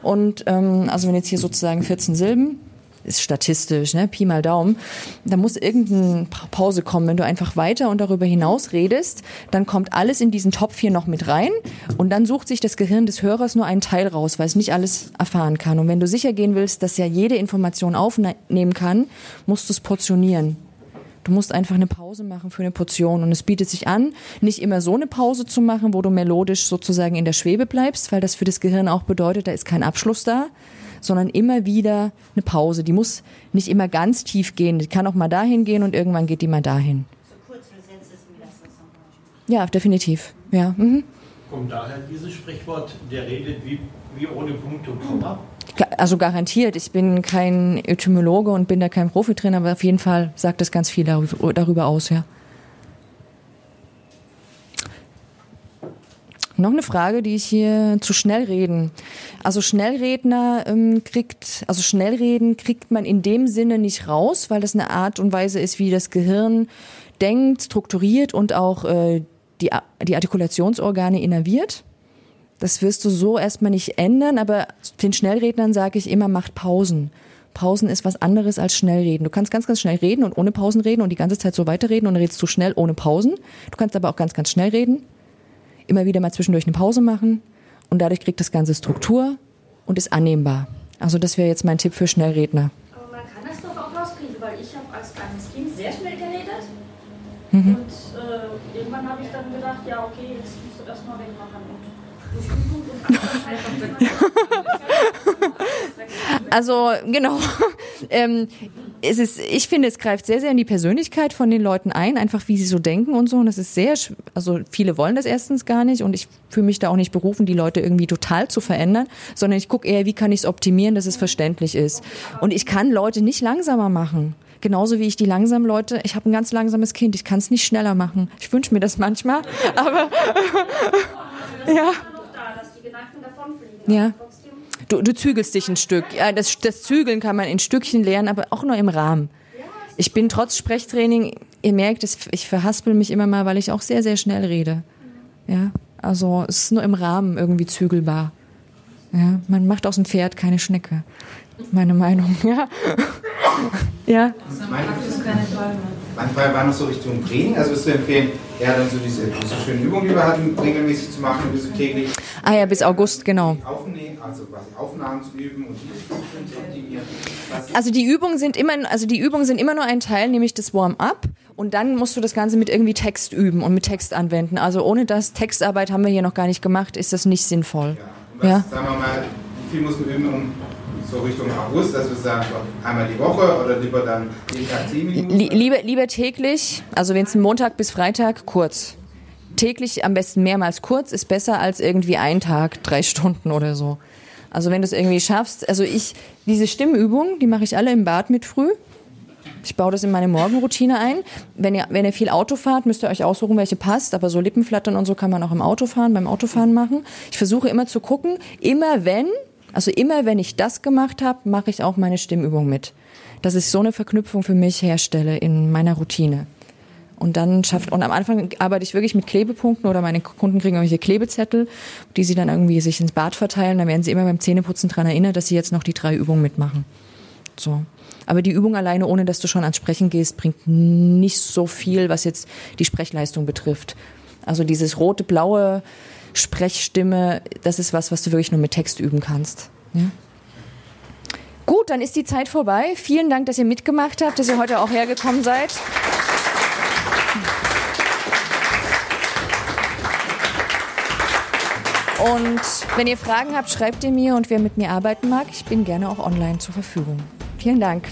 Und ähm, also wenn jetzt hier sozusagen 14 Silben ist statistisch, ne? Pi mal Daumen. Da muss irgendeine Pause kommen. Wenn du einfach weiter und darüber hinaus redest, dann kommt alles in diesen Topf hier noch mit rein und dann sucht sich das Gehirn des Hörers nur einen Teil raus, weil es nicht alles erfahren kann. Und wenn du sicher gehen willst, dass ja jede Information aufnehmen kann, musst du es portionieren. Du musst einfach eine Pause machen für eine Portion. Und es bietet sich an, nicht immer so eine Pause zu machen, wo du melodisch sozusagen in der Schwebe bleibst, weil das für das Gehirn auch bedeutet, da ist kein Abschluss da, sondern immer wieder eine Pause. Die muss nicht immer ganz tief gehen. Die kann auch mal dahin gehen und irgendwann geht die mal dahin. Ja, definitiv. Ja. Mhm. Kommt daher dieses Sprichwort, der redet wie, wie ohne Punkt und Komma? Also garantiert. Ich bin kein Etymologe und bin da kein Profi drin, aber auf jeden Fall sagt das ganz viel darüber aus, ja. Noch eine Frage, die ich hier zu schnell reden. Also Schnellredner ähm, kriegt, also Schnellreden kriegt man in dem Sinne nicht raus, weil das eine Art und Weise ist, wie das Gehirn denkt, strukturiert und auch äh, die, die Artikulationsorgane innerviert. Das wirst du so erstmal nicht ändern, aber den Schnellrednern sage ich immer, macht Pausen. Pausen ist was anderes als Schnellreden. Du kannst ganz, ganz schnell reden und ohne Pausen reden und die ganze Zeit so weiterreden und dann redest du schnell ohne Pausen. Du kannst aber auch ganz, ganz schnell reden. Immer wieder mal zwischendurch eine Pause machen und dadurch kriegt das Ganze Struktur und ist annehmbar. Also das wäre jetzt mein Tipp für Schnellredner. Aber man kann das doch auch rauskriegen, weil ich habe als kleines Kind sehr schnell geredet. Mhm. Und äh, irgendwann habe ich dann gedacht, ja okay, jetzt musst du das mal wegmachen. Und Also genau. Ähm, es ist, ich finde, es greift sehr, sehr in die Persönlichkeit von den Leuten ein, einfach wie sie so denken und so. Und das ist sehr, also viele wollen das erstens gar nicht und ich fühle mich da auch nicht berufen, die Leute irgendwie total zu verändern, sondern ich gucke eher, wie kann ich es optimieren, dass es verständlich ist. Und ich kann Leute nicht langsamer machen. Genauso wie ich die langsamen Leute, ich habe ein ganz langsames Kind, ich kann es nicht schneller machen. Ich wünsche mir das manchmal, aber [laughs] ja. Ja. Du, du zügelst dich ein Stück. Ja, das, das Zügeln kann man in Stückchen lernen, aber auch nur im Rahmen. Ich bin trotz Sprechtraining, ihr merkt, ich verhaspel mich immer mal, weil ich auch sehr, sehr schnell rede. Ja, also es ist nur im Rahmen irgendwie zügelbar. Ja, man macht aus dem Pferd keine Schnecke. Meine Meinung, [laughs] ja. ja. Meine, meine Frage war noch so Richtung Training. Also würdest du empfehlen, eher dann so diese, diese schönen Übungen, die wir hatten, regelmäßig zu machen, bis täglich? Ah ja, bis August, genau. Aufnehmen, also quasi Aufnahmen zu üben und die zu optimieren. Also die Übungen sind immer, also die Übungen sind immer nur ein Teil, nämlich das Warm-up. Und dann musst du das Ganze mit irgendwie Text üben und mit Text anwenden. Also ohne das Textarbeit haben wir hier noch gar nicht gemacht, ist das nicht sinnvoll. was, Ja. sagen wir mal, wie viel muss man üben, um so Richtung August, dass wir sagen, einmal die Woche oder lieber dann jeden Tag 10 Minuten? Li lieber, lieber täglich, also wenn es Montag bis Freitag, kurz. Täglich am besten mehrmals kurz ist besser als irgendwie ein Tag, drei Stunden oder so. Also wenn du es irgendwie schaffst, also ich, diese Stimmübungen, die mache ich alle im Bad mit früh. Ich baue das in meine Morgenroutine ein. Wenn ihr, wenn ihr viel Auto fahrt, müsst ihr euch aussuchen, welche passt. Aber so Lippenflattern und so kann man auch im Autofahren, beim Autofahren machen. Ich versuche immer zu gucken, immer wenn, also immer wenn ich das gemacht habe, mache ich auch meine Stimmübung mit. Dass ich so eine Verknüpfung für mich herstelle in meiner Routine. Und dann schafft, und am Anfang arbeite ich wirklich mit Klebepunkten oder meine Kunden kriegen irgendwelche Klebezettel, die sie dann irgendwie sich ins Bad verteilen. Dann werden sie immer beim Zähneputzen dran erinnert, dass sie jetzt noch die drei Übungen mitmachen. So. Aber die Übung alleine, ohne dass du schon ans Sprechen gehst, bringt nicht so viel, was jetzt die Sprechleistung betrifft. Also dieses rote, blaue Sprechstimme, das ist was, was du wirklich nur mit Text üben kannst. Ja? Gut, dann ist die Zeit vorbei. Vielen Dank, dass ihr mitgemacht habt, dass ihr heute auch hergekommen seid. Und wenn ihr Fragen habt, schreibt ihr mir und wer mit mir arbeiten mag, ich bin gerne auch online zur Verfügung. Vielen Dank.